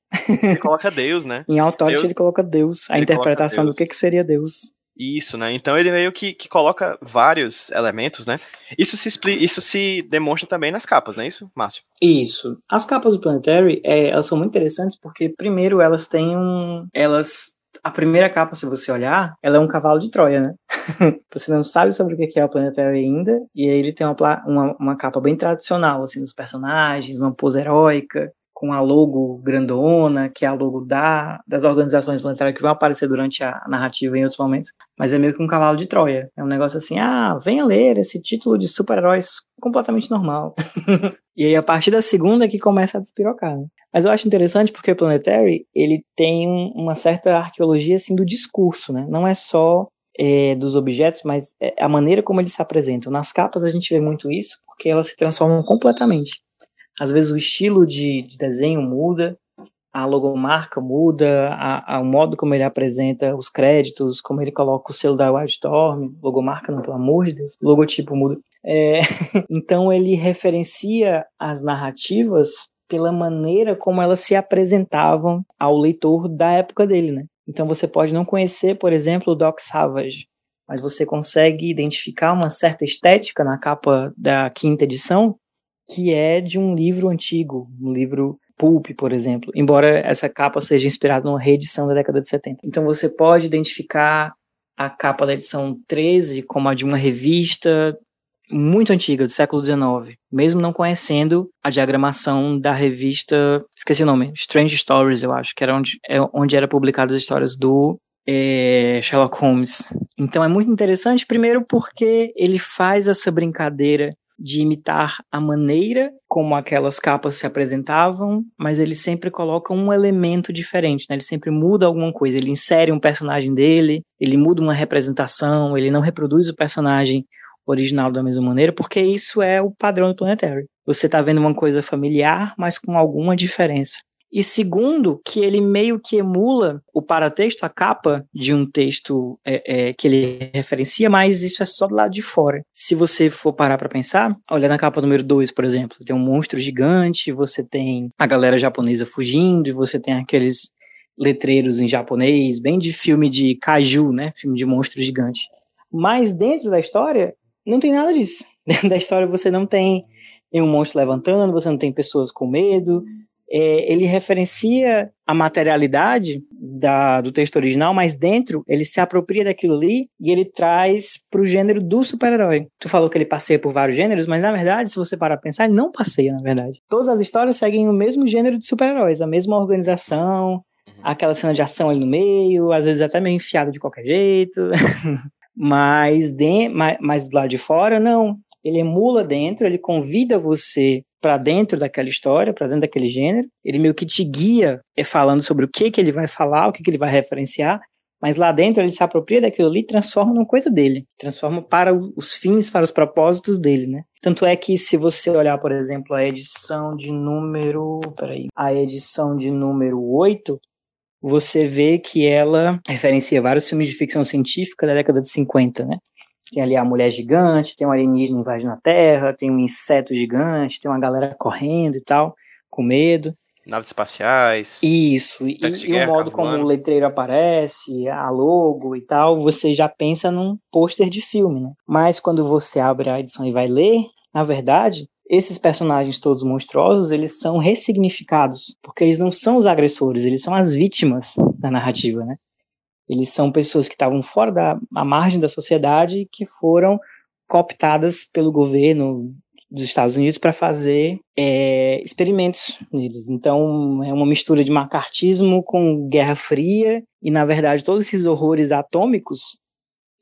Ele coloca Deus, né? em Authority ele coloca Deus, a ele interpretação Deus. do que, que seria Deus. Isso, né? Então ele meio que, que coloca vários elementos, né? Isso se, isso se demonstra também nas capas, não é isso, Márcio? Isso. As capas do Planetary, é, elas são muito interessantes porque, primeiro, elas têm um... Elas a primeira capa, se você olhar, ela é um cavalo de Troia, né? você não sabe sobre o que é o Planetary ainda, e aí ele tem uma, uma, uma capa bem tradicional, assim, dos personagens, uma pose heróica, com a logo grandona, que é a logo da, das organizações planetárias que vão aparecer durante a narrativa em outros momentos, mas é meio que um cavalo de Troia. É um negócio assim, ah, venha ler esse título de super-heróis completamente normal. e aí a partir da segunda é que começa a despirocar, né? Mas eu acho interessante porque o Planetary, ele tem uma certa arqueologia, assim, do discurso, né? Não é só é, dos objetos, mas é a maneira como eles se apresentam. Nas capas a gente vê muito isso, porque elas se transformam completamente. Às vezes o estilo de, de desenho muda, a logomarca muda, a, a, o modo como ele apresenta os créditos, como ele coloca o selo da Wildstorm, logomarca não, pelo amor de Deus, logotipo muda. É, então ele referencia as narrativas pela maneira como elas se apresentavam ao leitor da época dele, né? Então você pode não conhecer, por exemplo, o Doc Savage, mas você consegue identificar uma certa estética na capa da quinta edição que é de um livro antigo, um livro Pulp, por exemplo, embora essa capa seja inspirada numa reedição da década de 70. Então você pode identificar a capa da edição 13 como a de uma revista muito antiga, do século XIX, mesmo não conhecendo a diagramação da revista, esqueci o nome, Strange Stories, eu acho, que era onde, é onde era publicadas as histórias do é, Sherlock Holmes. Então é muito interessante, primeiro porque ele faz essa brincadeira de imitar a maneira como aquelas capas se apresentavam, mas ele sempre coloca um elemento diferente, né? Ele sempre muda alguma coisa, ele insere um personagem dele, ele muda uma representação, ele não reproduz o personagem original da mesma maneira, porque isso é o padrão do Planetary. Você está vendo uma coisa familiar, mas com alguma diferença. E segundo, que ele meio que emula o paratexto, a capa de um texto é, é, que ele referencia, mas isso é só do lado de fora. Se você for parar para pensar, olha na capa número 2, por exemplo, tem um monstro gigante, você tem a galera japonesa fugindo, e você tem aqueles letreiros em japonês, bem de filme de kaiju, né? Filme de monstro gigante. Mas dentro da história, não tem nada disso. Dentro da história você não tem nenhum monstro levantando, você não tem pessoas com medo, é, ele referencia a materialidade da, do texto original, mas dentro ele se apropria daquilo ali e ele traz para o gênero do super-herói. Tu falou que ele passeia por vários gêneros, mas na verdade, se você parar para pensar, ele não passeia, na verdade. Todas as histórias seguem o mesmo gênero de super-heróis, a mesma organização, uhum. aquela cena de ação ali no meio, às vezes até meio enfiada de qualquer jeito. mas, de, mas, mas do lado de fora, não. Ele emula dentro, ele convida você para dentro daquela história, para dentro daquele gênero. Ele meio que te guia é, falando sobre o que que ele vai falar, o que que ele vai referenciar, mas lá dentro ele se apropria daquilo ali e transforma numa coisa dele, transforma para os fins, para os propósitos dele, né? Tanto é que se você olhar, por exemplo, a edição de número, peraí, a edição de número 8, você vê que ela referencia vários filmes de ficção científica da década de 50, né? Tem ali a mulher gigante, tem um alienígena invadindo a Terra, tem um inseto gigante, tem uma galera correndo e tal, com medo. Naves espaciais. Isso, e, e o modo como o letreiro aparece, a logo e tal, você já pensa num pôster de filme, né? Mas quando você abre a edição e vai ler, na verdade, esses personagens todos monstruosos, eles são ressignificados, porque eles não são os agressores, eles são as vítimas da narrativa, né? Eles são pessoas que estavam fora da margem da sociedade que foram cooptadas pelo governo dos Estados Unidos para fazer é, experimentos neles. Então é uma mistura de macartismo com Guerra Fria e na verdade todos esses horrores atômicos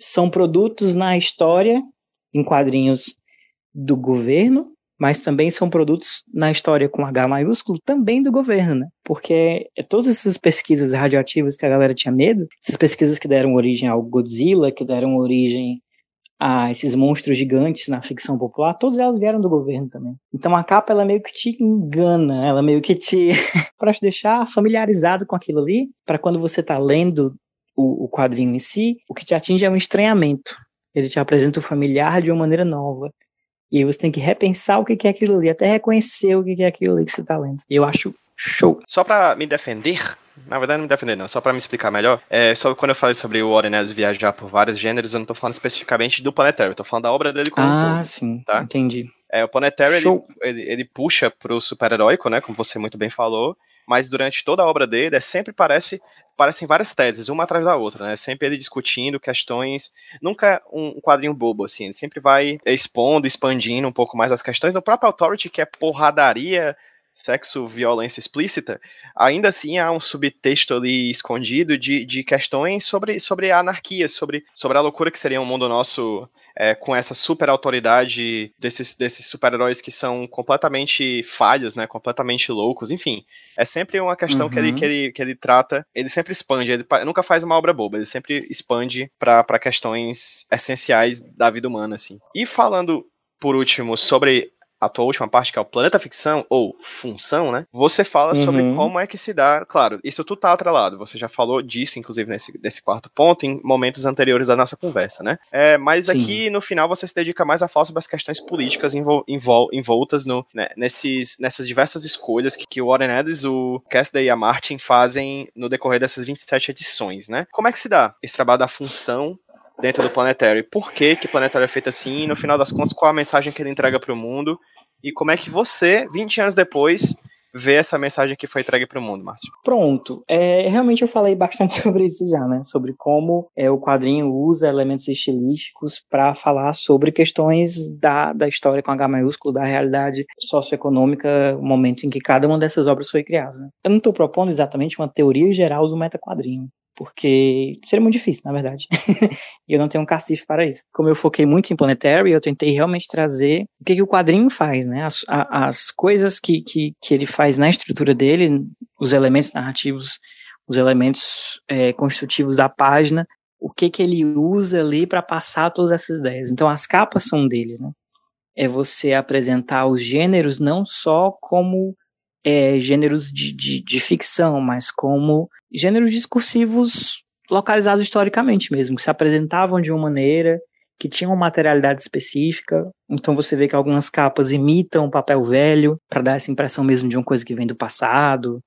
são produtos na história em quadrinhos do governo mas também são produtos na história com H maiúsculo também do governo, né? Porque é todas essas pesquisas radioativas que a galera tinha medo, essas pesquisas que deram origem ao Godzilla, que deram origem a esses monstros gigantes na ficção popular, todas elas vieram do governo também. Então a capa ela meio que te engana, ela meio que te para te deixar familiarizado com aquilo ali, para quando você tá lendo o, o quadrinho em si, o que te atinge é um estranhamento. Ele te apresenta o familiar de uma maneira nova. E aí você tem que repensar o que é aquilo ali, até reconhecer o que é aquilo ali que você está lendo. E eu acho show. Só para me defender, na verdade, não me defender, não. Só para me explicar melhor. É, só quando eu falei sobre o Warren Ellis viajar por vários gêneros, eu não tô falando especificamente do Planetary, eu tô falando da obra dele como Ah, todo, sim. Tá? Entendi. É, o Planetary, ele, ele, ele, puxa pro super-heróico, né? Como você muito bem falou. Mas durante toda a obra dele, é sempre parece parecem várias teses, uma atrás da outra, né? Sempre ele discutindo questões, nunca um quadrinho bobo, assim, ele sempre vai expondo, expandindo um pouco mais as questões. No próprio Authority, que é porradaria, sexo, violência explícita, ainda assim há um subtexto ali escondido de, de questões sobre, sobre a anarquia, sobre, sobre a loucura que seria um mundo nosso é, com essa super autoridade desses, desses super-heróis que são completamente falhos, né? Completamente loucos, enfim. É sempre uma questão uhum. que, ele, uhum. que, ele, que ele trata, ele sempre expande, ele nunca faz uma obra boba, ele sempre expande para questões essenciais da vida humana, assim. E falando, por último, sobre a tua última parte, que é o planeta ficção, ou função, né? Você fala uhum. sobre como é que se dá. Claro, isso tudo tá atrelado. Você já falou disso, inclusive, nesse, nesse quarto ponto, em momentos anteriores da nossa conversa, né? É, mas Sim. aqui, no final, você se dedica mais a falar sobre as questões políticas envol, envol, envoltas no, né, nesses, nessas diversas escolhas que, que o Warren Ellis, o Cassidy e a Martin fazem no decorrer dessas 27 edições, né? Como é que se dá esse trabalho da função dentro do Planetary. Por que, que o Planetary é feito assim? E no final das contas, qual a mensagem que ele entrega para o mundo? E como é que você, 20 anos depois, vê essa mensagem que foi entregue para o mundo, Márcio? Pronto. É, realmente eu falei bastante sobre isso já, né? Sobre como é, o quadrinho usa elementos estilísticos para falar sobre questões da, da história com H maiúsculo, da realidade socioeconômica, o momento em que cada uma dessas obras foi criada. Né? Eu não estou propondo exatamente uma teoria geral do metaquadrinho porque seria muito difícil, na verdade. e eu não tenho um cacife para isso. Como eu foquei muito em Planetary, eu tentei realmente trazer o que, que o quadrinho faz, né? As, a, as coisas que, que, que ele faz na estrutura dele, os elementos narrativos, os elementos é, construtivos da página, o que, que ele usa ali para passar todas essas ideias. Então, as capas são dele, né? É você apresentar os gêneros não só como é, gêneros de, de, de ficção, mas como gêneros discursivos localizados historicamente mesmo, que se apresentavam de uma maneira, que tinham uma materialidade específica. Então você vê que algumas capas imitam papel velho, para dar essa impressão mesmo de uma coisa que vem do passado,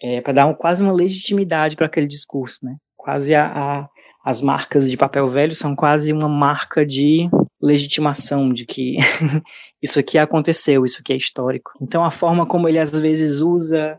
é, para dar um, quase uma legitimidade para aquele discurso, né? Quase a, a, as marcas de papel velho são quase uma marca de legitimação de que isso aqui aconteceu, isso aqui é histórico. Então a forma como ele às vezes usa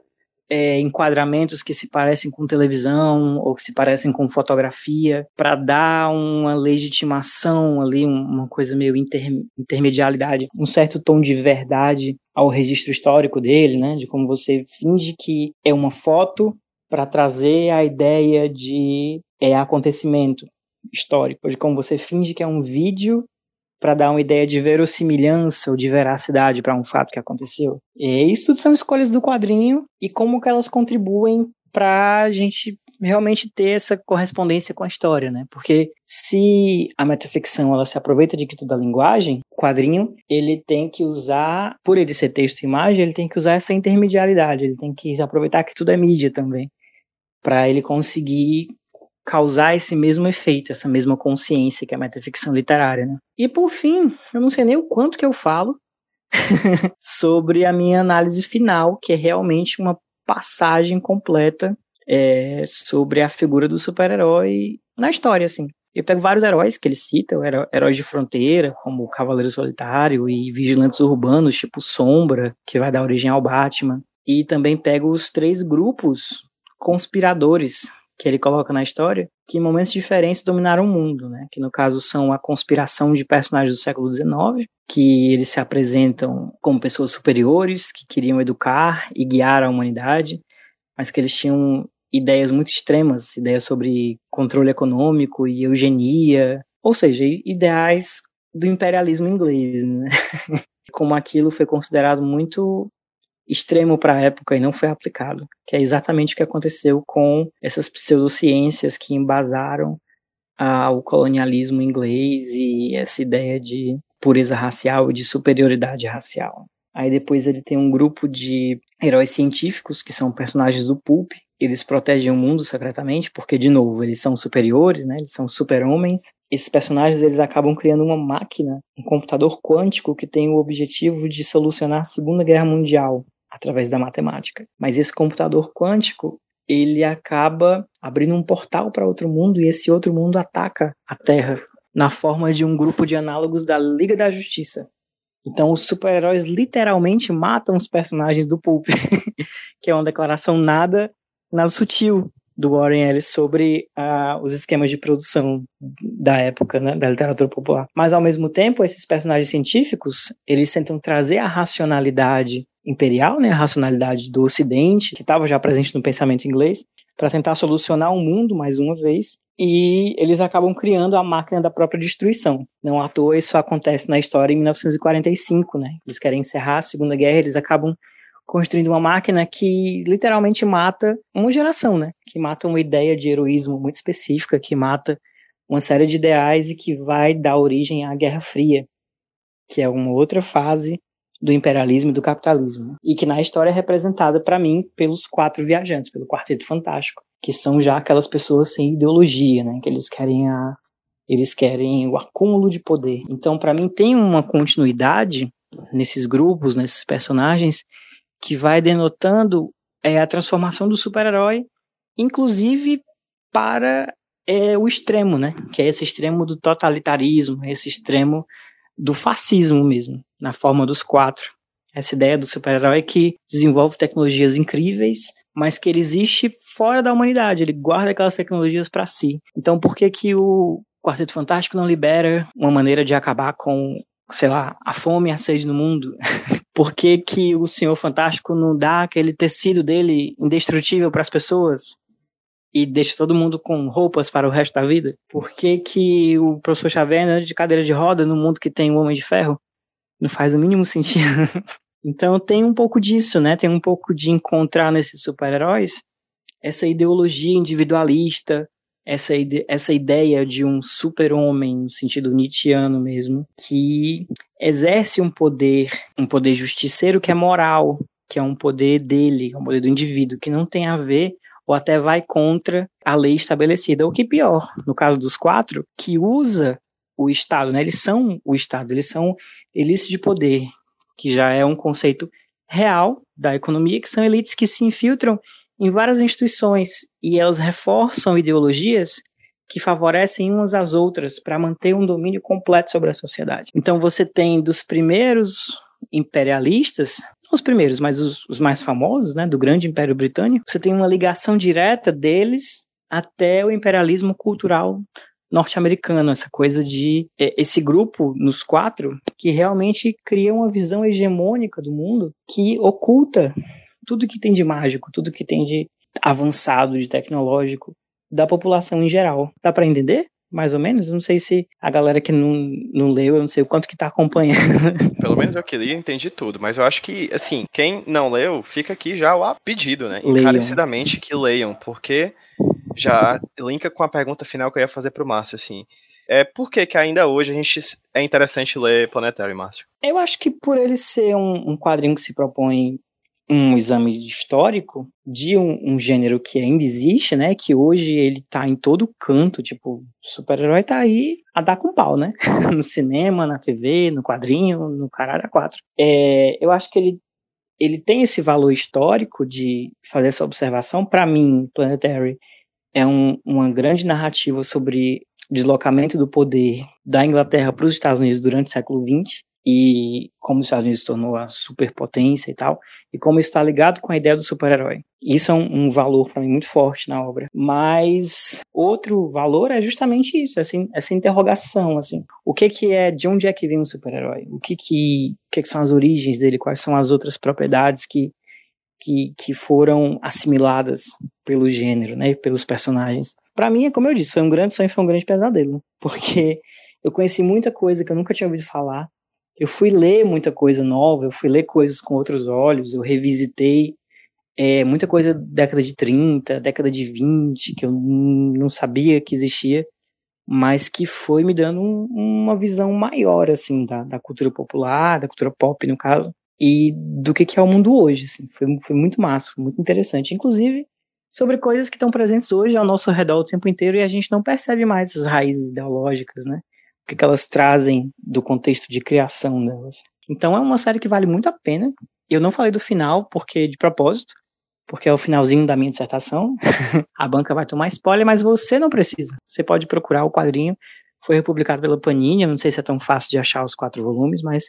é, enquadramentos que se parecem com televisão ou que se parecem com fotografia para dar uma legitimação ali, uma coisa meio inter, intermedialidade, um certo tom de verdade ao registro histórico dele, né? De como você finge que é uma foto para trazer a ideia de é, acontecimento histórico, de como você finge que é um vídeo para dar uma ideia de verossimilhança ou de veracidade para um fato que aconteceu. E isso tudo são escolhas do quadrinho e como que elas contribuem para a gente realmente ter essa correspondência com a história, né? Porque se a metaficção ela se aproveita de que tudo da linguagem, o quadrinho ele tem que usar, por ele ser texto e imagem, ele tem que usar essa intermedialidade, ele tem que aproveitar que tudo é mídia também, para ele conseguir causar esse mesmo efeito, essa mesma consciência que é a metaficção literária, né? E por fim, eu não sei nem o quanto que eu falo sobre a minha análise final, que é realmente uma passagem completa é, sobre a figura do super-herói na história, assim. Eu pego vários heróis que ele cita, heróis de fronteira, como o Cavaleiro Solitário e vigilantes urbanos, tipo Sombra, que vai dar origem ao Batman. E também pego os três grupos conspiradores que ele coloca na história, que momentos diferentes dominaram o mundo, né? Que no caso são a conspiração de personagens do século XIX, que eles se apresentam como pessoas superiores, que queriam educar e guiar a humanidade, mas que eles tinham ideias muito extremas, ideias sobre controle econômico e eugenia, ou seja, ideais do imperialismo inglês, né? Como aquilo foi considerado muito extremo para a época e não foi aplicado, que é exatamente o que aconteceu com essas pseudociências que embasaram o colonialismo inglês e essa ideia de pureza racial e de superioridade racial. Aí depois ele tem um grupo de heróis científicos que são personagens do Pulp. Eles protegem o mundo secretamente porque, de novo, eles são superiores, né? Eles são super-homens. Esses personagens eles acabam criando uma máquina, um computador quântico que tem o objetivo de solucionar a Segunda Guerra Mundial através da matemática. Mas esse computador quântico, ele acaba abrindo um portal para outro mundo e esse outro mundo ataca a Terra na forma de um grupo de análogos da Liga da Justiça. Então os super-heróis literalmente matam os personagens do Pulp, que é uma declaração nada, nada sutil do Warren Ellis sobre uh, os esquemas de produção da época, né, da literatura popular. Mas ao mesmo tempo, esses personagens científicos, eles tentam trazer a racionalidade imperial, né, a racionalidade do Ocidente, que estava já presente no pensamento inglês, para tentar solucionar o mundo mais uma vez, e eles acabam criando a máquina da própria destruição. Não à toa isso acontece na história em 1945, né? Eles querem encerrar a Segunda Guerra, eles acabam construindo uma máquina que literalmente mata uma geração, né? Que mata uma ideia de heroísmo muito específica, que mata uma série de ideais e que vai dar origem à Guerra Fria, que é uma outra fase do imperialismo e do capitalismo. E que na história é representada, para mim, pelos quatro viajantes, pelo Quarteto Fantástico, que são já aquelas pessoas sem ideologia, né? Que eles querem a eles querem o acúmulo de poder. Então, para mim, tem uma continuidade nesses grupos, nesses personagens, que vai denotando é, a transformação do super-herói, inclusive para é, o extremo, né? Que é esse extremo do totalitarismo, esse extremo do fascismo mesmo, na forma dos quatro. Essa ideia do super-herói que desenvolve tecnologias incríveis, mas que ele existe fora da humanidade, ele guarda aquelas tecnologias para si. Então, por que que o Quarteto Fantástico não libera uma maneira de acabar com, sei lá, a fome e a sede no mundo? por que que o Senhor Fantástico não dá aquele tecido dele indestrutível para as pessoas? E deixa todo mundo com roupas para o resto da vida? Por que, que o professor Xavier anda de cadeira de roda no mundo que tem o Homem de Ferro? Não faz o mínimo sentido. então tem um pouco disso, né? Tem um pouco de encontrar nesses super-heróis essa ideologia individualista, essa, ide essa ideia de um super-homem, no sentido nietzschiano mesmo, que exerce um poder, um poder justiceiro que é moral, que é um poder dele, é um poder do indivíduo, que não tem a ver ou até vai contra a lei estabelecida. O que pior, no caso dos quatro, que usa o Estado, né? Eles são o Estado, eles são elites de poder, que já é um conceito real da economia, que são elites que se infiltram em várias instituições e elas reforçam ideologias que favorecem umas às outras para manter um domínio completo sobre a sociedade. Então você tem dos primeiros imperialistas os primeiros, mas os, os mais famosos, né, do grande Império Britânico, você tem uma ligação direta deles até o imperialismo cultural norte-americano, essa coisa de é, esse grupo nos quatro que realmente cria uma visão hegemônica do mundo que oculta tudo que tem de mágico, tudo que tem de avançado, de tecnológico da população em geral. Dá para entender? Mais ou menos. Não sei se a galera que não, não leu, eu não sei o quanto que tá acompanhando. Pelo menos eu que li, entendi tudo. Mas eu acho que, assim, quem não leu, fica aqui já o pedido, né? Leiam. Encarecidamente que leiam, porque já linka com a pergunta final que eu ia fazer pro Márcio, assim. É, por que, que ainda hoje a gente é interessante ler Planetary, Márcio? Eu acho que por ele ser um, um quadrinho que se propõe um exame histórico de um, um, gênero que ainda existe, né? Que hoje ele tá em todo canto, tipo, super-herói tá aí a dar com pau, né? no cinema, na TV, no quadrinho, no caralho a quatro. É, eu acho que ele, ele tem esse valor histórico de fazer essa observação. Para mim, Planetary é um, uma grande narrativa sobre deslocamento do poder da Inglaterra para os Estados Unidos durante o século XX e como os Estados Unidos se tornou a superpotência e tal, e como isso está ligado com a ideia do super-herói. Isso é um, um valor para mim muito forte na obra. Mas outro valor é justamente isso, essa, essa interrogação, assim, o que que é, de onde é que vem um super-herói? O que que, que que são as origens dele? Quais são as outras propriedades que que, que foram assimiladas pelo gênero, né, pelos personagens. Para mim, é como eu disse, foi um grande sonho, foi um grande pesadelo, porque eu conheci muita coisa que eu nunca tinha ouvido falar, eu fui ler muita coisa nova, eu fui ler coisas com outros olhos, eu revisitei é, muita coisa da década de 30, década de 20, que eu não sabia que existia, mas que foi me dando um, uma visão maior, assim, da, da, cultura popular, da cultura pop, no caso, e do que, que é o mundo hoje, assim, foi, foi muito massa, foi muito interessante, inclusive sobre coisas que estão presentes hoje ao nosso redor o tempo inteiro e a gente não percebe mais as raízes ideológicas, né? O que elas trazem do contexto de criação delas. Então é uma série que vale muito a pena. Eu não falei do final, porque de propósito, porque é o finalzinho da minha dissertação. a banca vai tomar spoiler, mas você não precisa. Você pode procurar o quadrinho. Foi republicado pela Panini, eu não sei se é tão fácil de achar os quatro volumes, mas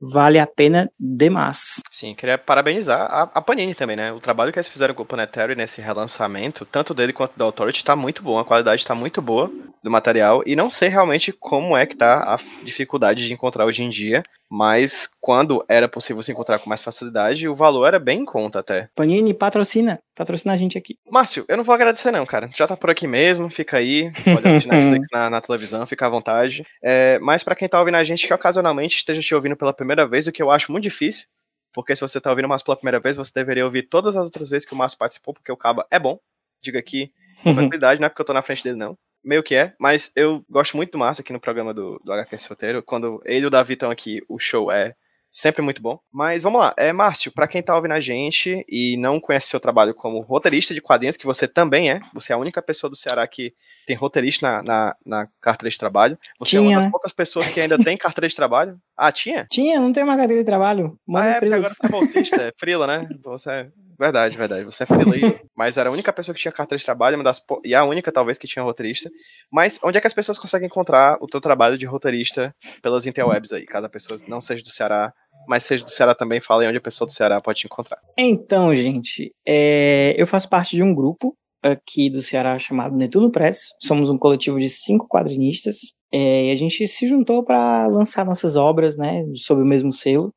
vale a pena demais. Sim, queria parabenizar a, a, Panini também, né? O trabalho que eles fizeram com o Planetary nesse relançamento, tanto dele quanto do Authority, tá muito bom, a qualidade tá muito boa do material, e não sei realmente como é que tá a dificuldade de encontrar hoje em dia, mas quando era possível se encontrar com mais facilidade, o valor era bem em conta até. Panini, patrocina, patrocina a gente aqui. Márcio, eu não vou agradecer não, cara, já tá por aqui mesmo, fica aí, assistir Netflix na, na, televisão, fica à vontade, é, mas para quem tá ouvindo a gente que ocasionalmente esteja te ouvindo pela primeira vez, o que eu acho muito difícil, porque se você tá ouvindo o Márcio pela primeira vez, você deveria ouvir todas as outras vezes que o Márcio participou, porque o Caba é bom, diga aqui, com tranquilidade, não é porque eu tô na frente dele não, meio que é, mas eu gosto muito do Márcio aqui no programa do, do HQS Roteiro. Quando ele e o Davi estão aqui, o show é sempre muito bom. Mas vamos lá, é Márcio, para quem tá ouvindo a gente e não conhece seu trabalho como roteirista de quadrinhos, que você também é, você é a única pessoa do Ceará que tem roteirista na, na, na carteira de trabalho. Você tinha. é uma das poucas pessoas que ainda tem carteira de trabalho. Ah, tinha? Tinha, não tem uma carteira de trabalho. Mano ah, é, porque agora você é bolsista, é frila, né? Você é... Verdade, verdade. Você é frila aí. Mas era a única pessoa que tinha carteira de trabalho, uma das... e a única, talvez, que tinha roteirista. Mas onde é que as pessoas conseguem encontrar o teu trabalho de roteirista pelas interwebs aí? Cada pessoa não seja do Ceará, mas seja do Ceará também, fala aí onde a pessoa do Ceará pode te encontrar. Então, gente, é... eu faço parte de um grupo aqui do Ceará chamado Netuno Press. Somos um coletivo de cinco quadrinistas é, e a gente se juntou para lançar nossas obras, né, sob o mesmo selo.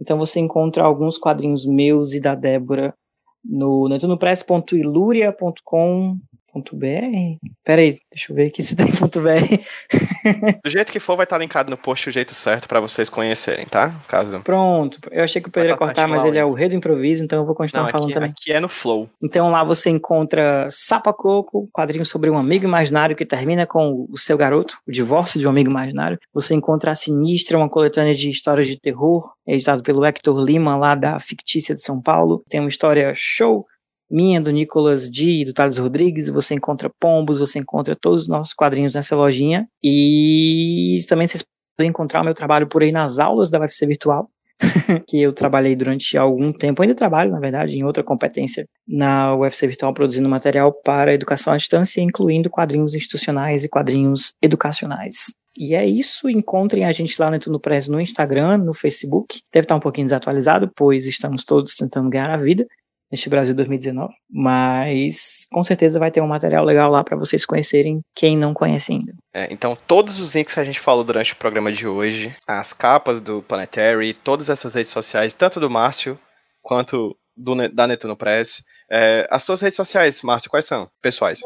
Então você encontra alguns quadrinhos meus e da Débora no netunopress.iluria.com .br? Pera aí, deixa eu ver aqui se tem .br. Do jeito que for, vai estar linkado no post o jeito certo para vocês conhecerem, tá? Caso... Pronto. Eu achei que eu poderia cortar, mas ele é o rei do improviso, então eu vou continuar Não, falando aqui, também. Aqui é no flow. Então lá você encontra Sapa Coco, quadrinho sobre um amigo imaginário que termina com o seu garoto, o divórcio de um amigo imaginário. Você encontra a Sinistra, uma coletânea de histórias de terror, editado pelo Hector Lima, lá da Fictícia de São Paulo. Tem uma história show minha, do Nicolas D e do Thales Rodrigues. Você encontra pombos, você encontra todos os nossos quadrinhos nessa lojinha. E também vocês podem encontrar o meu trabalho por aí nas aulas da UFC Virtual. que eu trabalhei durante algum tempo, ainda trabalho, na verdade, em outra competência na UFC Virtual, produzindo material para educação à distância, incluindo quadrinhos institucionais e quadrinhos educacionais. E é isso. Encontrem a gente lá no Tuno Press no Instagram, no Facebook. Deve estar um pouquinho desatualizado, pois estamos todos tentando ganhar a vida neste Brasil 2019. Mas com certeza vai ter um material legal lá para vocês conhecerem quem não conhece ainda. É, então, todos os links que a gente falou durante o programa de hoje, as capas do Planetary, todas essas redes sociais, tanto do Márcio quanto do, da Netuno Press. É, as suas redes sociais, Márcio, quais são? Pessoais.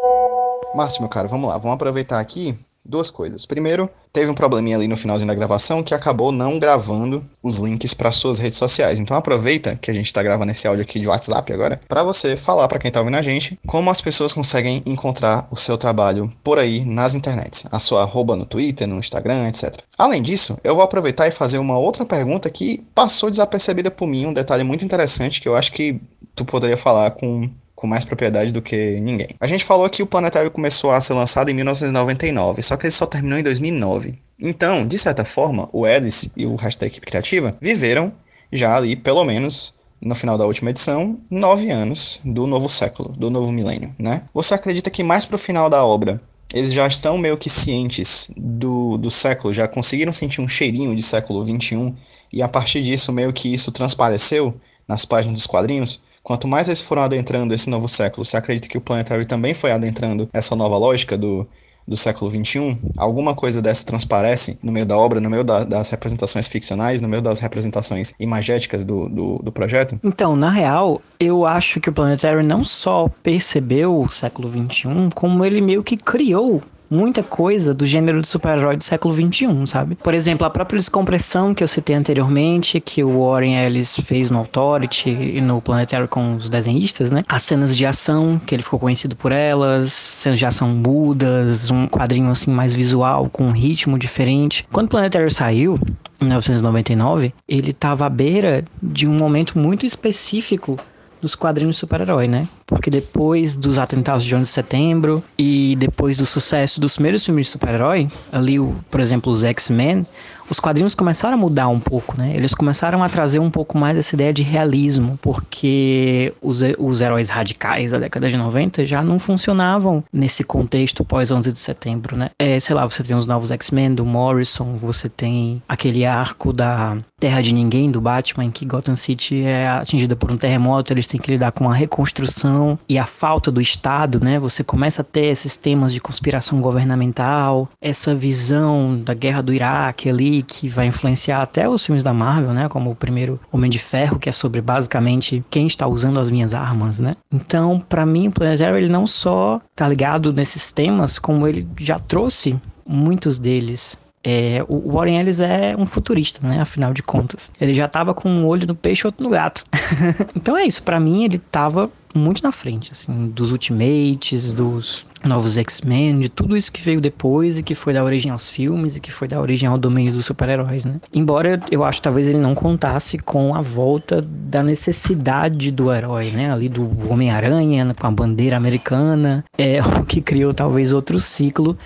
Márcio, meu caro, vamos lá. Vamos aproveitar aqui duas coisas. Primeiro, teve um probleminha ali no finalzinho da gravação que acabou não gravando os links para suas redes sociais. Então aproveita que a gente está gravando esse áudio aqui de WhatsApp agora para você falar para quem está ouvindo a gente como as pessoas conseguem encontrar o seu trabalho por aí nas internets, a sua arroba no Twitter, no Instagram, etc. Além disso, eu vou aproveitar e fazer uma outra pergunta que passou desapercebida por mim, um detalhe muito interessante que eu acho que tu poderia falar com com mais propriedade do que ninguém. A gente falou que o Planetário começou a ser lançado em 1999, só que ele só terminou em 2009. Então, de certa forma, o Alice e o resto da equipe criativa viveram já ali, pelo menos, no final da última edição, nove anos do novo século, do novo milênio, né? Você acredita que mais pro final da obra eles já estão meio que cientes do, do século, já conseguiram sentir um cheirinho de século 21 e a partir disso meio que isso transpareceu nas páginas dos quadrinhos? Quanto mais eles foram adentrando esse novo século, você acredita que o Planetary também foi adentrando essa nova lógica do, do século XXI? Alguma coisa dessa transparece no meio da obra, no meio da, das representações ficcionais, no meio das representações imagéticas do, do, do, projeto? Então, na real, eu acho que o Planetary não só percebeu o século XXI, como ele meio que criou muita coisa do gênero de super-herói do século XXI, sabe? Por exemplo, a própria descompressão que eu citei anteriormente, que o Warren Ellis fez no Authority e no Planetary com os desenhistas, né? As cenas de ação, que ele ficou conhecido por elas, cenas de ação mudas, um quadrinho assim mais visual, com um ritmo diferente. Quando o Planetary saiu, em 1999, ele estava à beira de um momento muito específico dos quadrinhos super-herói, né? Porque depois dos atentados de 11 de setembro e depois do sucesso dos primeiros filmes de super-herói, ali, o, por exemplo, os X-Men, os quadrinhos começaram a mudar um pouco, né? Eles começaram a trazer um pouco mais essa ideia de realismo, porque os, os heróis radicais da década de 90 já não funcionavam nesse contexto pós 11 de setembro, né? É, sei lá, você tem os novos X-Men do Morrison, você tem aquele arco da Terra de Ninguém do Batman, em que Gotham City é atingida por um terremoto, eles têm que lidar com a reconstrução e a falta do Estado, né? Você começa a ter esses temas de conspiração governamental, essa visão da guerra do Iraque ali, que vai influenciar até os filmes da Marvel, né? Como o primeiro Homem de Ferro, que é sobre basicamente quem está usando as minhas armas, né? Então, para mim, o Planet Zero, ele não só tá ligado nesses temas, como ele já trouxe muitos deles É, o Warren Ellis é um futurista, né? Afinal de contas. Ele já tava com um olho no peixe e outro no gato. então é isso, para mim ele tava muito na frente, assim, dos Ultimates, dos novos X-Men, de tudo isso que veio depois e que foi da origem aos filmes e que foi da origem ao domínio dos super-heróis, né? Embora eu acho talvez ele não contasse com a volta da necessidade do herói, né? Ali do Homem-Aranha com a bandeira americana, é o que criou talvez outro ciclo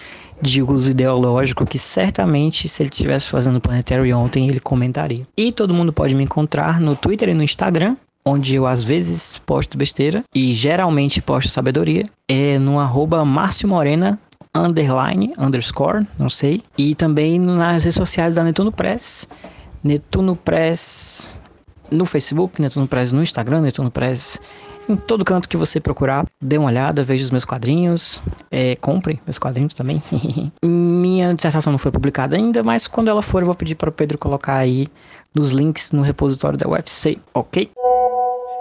de uso ideológico que certamente se ele estivesse fazendo Planetary ontem ele comentaria. E todo mundo pode me encontrar no Twitter e no Instagram, onde eu às vezes posto besteira e geralmente posto sabedoria, é no arroba Márcio Morena underline, underscore, não sei, e também nas redes sociais da Netuno Press, Netuno Press no Facebook, Netuno Press no Instagram, Netuno Press em todo canto que você procurar, dê uma olhada, veja os meus quadrinhos, é, compre meus quadrinhos também. Minha dissertação não foi publicada ainda, mas quando ela for eu vou pedir para o Pedro colocar aí nos links no repositório da UFC, ok?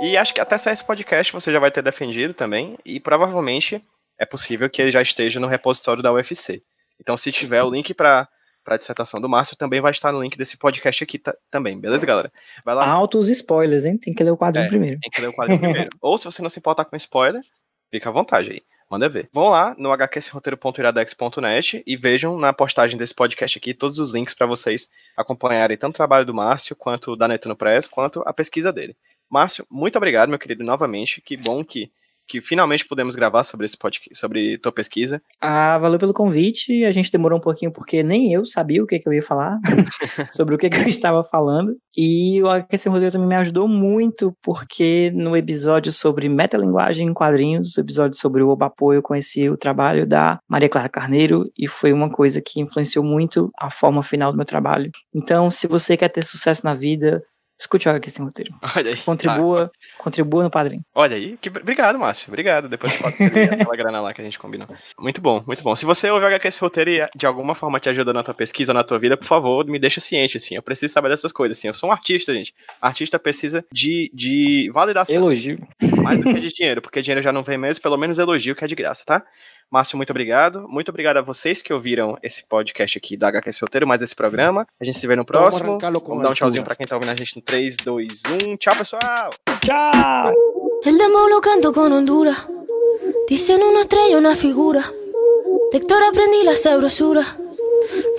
E acho que até sair esse podcast você já vai ter defendido também, e provavelmente é possível que ele já esteja no repositório da UFC. Então, se tiver o link para a dissertação do Márcio, também vai estar no link desse podcast aqui também, beleza, galera? Vai lá. Altos spoilers, hein? Tem que ler o quadrinho é, primeiro. Tem que ler o quadrinho primeiro. Ou se você não se importar com spoiler, fica à vontade aí. Manda ver. Vão lá no hqsroteiro.iradex.net e vejam na postagem desse podcast aqui todos os links para vocês acompanharem tanto o trabalho do Márcio, quanto da Netuno Press, quanto a pesquisa dele. Márcio, muito obrigado, meu querido, novamente. Que bom que que finalmente pudemos gravar sobre esse podcast, sobre tua pesquisa. Ah, valeu pelo convite. A gente demorou um pouquinho porque nem eu sabia o que, que eu ia falar, sobre o que, que eu estava falando. E o Aquece Roteiro também me ajudou muito, porque no episódio sobre metalinguagem em quadrinhos, o episódio sobre o Obapo, eu conheci o trabalho da Maria Clara Carneiro e foi uma coisa que influenciou muito a forma final do meu trabalho. Então, se você quer ter sucesso na vida, Escute o Sem Roteiro. Olha aí. Contribua, tá. contribua no padrinho. Olha aí. Que, obrigado, Márcio. Obrigado. Depois pode aquela grana lá que a gente combinou. Muito bom, muito bom. Se você ouve o HQ Sem Roteiro e de alguma forma te ajuda na tua pesquisa ou na tua vida, por favor, me deixa ciente, assim. Eu preciso saber dessas coisas, assim. Eu sou um artista, gente. Artista precisa de, de validação. Elogio. Mais do que de dinheiro, porque dinheiro já não vem mesmo, pelo menos elogio que é de graça, tá? Márcio, muito obrigado. Muito obrigado a vocês que ouviram esse podcast aqui da HQ Solteiro, mais esse programa. A gente se vê no próximo. Vamos dar um tchauzinho pra quem tá ouvindo a gente no 3, 2, 1. Tchau, pessoal! Tchau! El demo lo canto con Honduras. Dicen una estrella, una figura. De Héctor aprendí la sabrosura.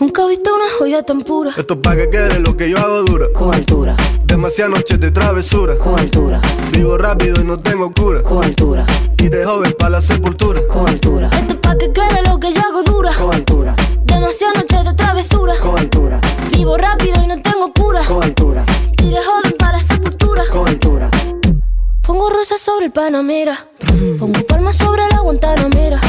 Nunca he visto una joya tan pura. Esto es pa' que quede lo que yo hago dura. Con altura. Demasiadas noches de travesura. Con altura. Vivo rápido y no tengo cura. Con altura. Y de joven para la sepultura. Con altura. Esto es pa' que quede lo que yo hago dura. Con altura. Demasiadas noches de travesura. Con altura. Vivo rápido y no tengo cura. Con altura. Y de joven para la sepultura. Con altura. Pongo rosas sobre el Panamera. Pongo palmas sobre la Guantanamera.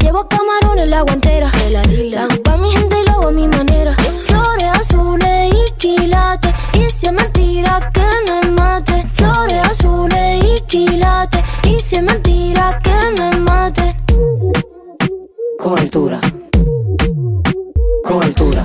Llevo camarones en la guantera. La hago pa' mi gente y lo hago a mi manera. Flores azules y quilates. Y si es mentira que me mate. Flores azules y quilates. Y si es mentira que me mate. Con altura. Con altura.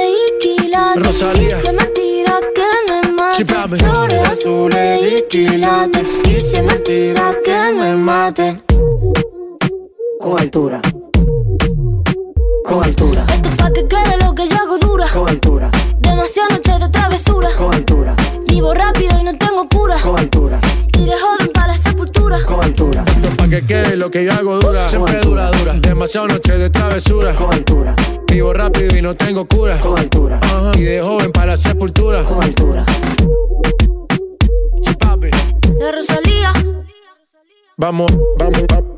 quilates. Rosalía. Es mentira que me mate. Flores azules y quilates. Es mentira que me mate. Con altura. Con altura. Esto es pa' que quede lo que yo hago dura. Con altura. Demasiadas noches de travesura. Con altura. Vivo rápido y no tengo cura. Con altura. De joven para la sepultura. Con altura. Esto es pa' que quede lo que yo hago dura. Siempre dura, dura. Demasiado noche de travesura. Con altura. Vivo rápido y no tengo cura. Con altura. Y de joven para la sepultura. Con altura. La Rosalía. Vamos, vamos, vamos.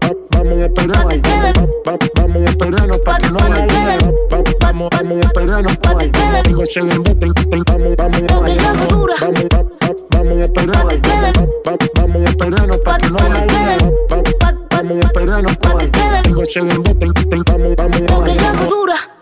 Vamos a esperarnos, vamos a esperarnos pa' que no vaya Vamos, vamos a esperarnos, embute, vamos, vamos, vamos, vamos a esperarnos, vamos a esperarnos pa' que no vaya Vamos a esperarnos, embute, vamos, vamos, vamos, vamos,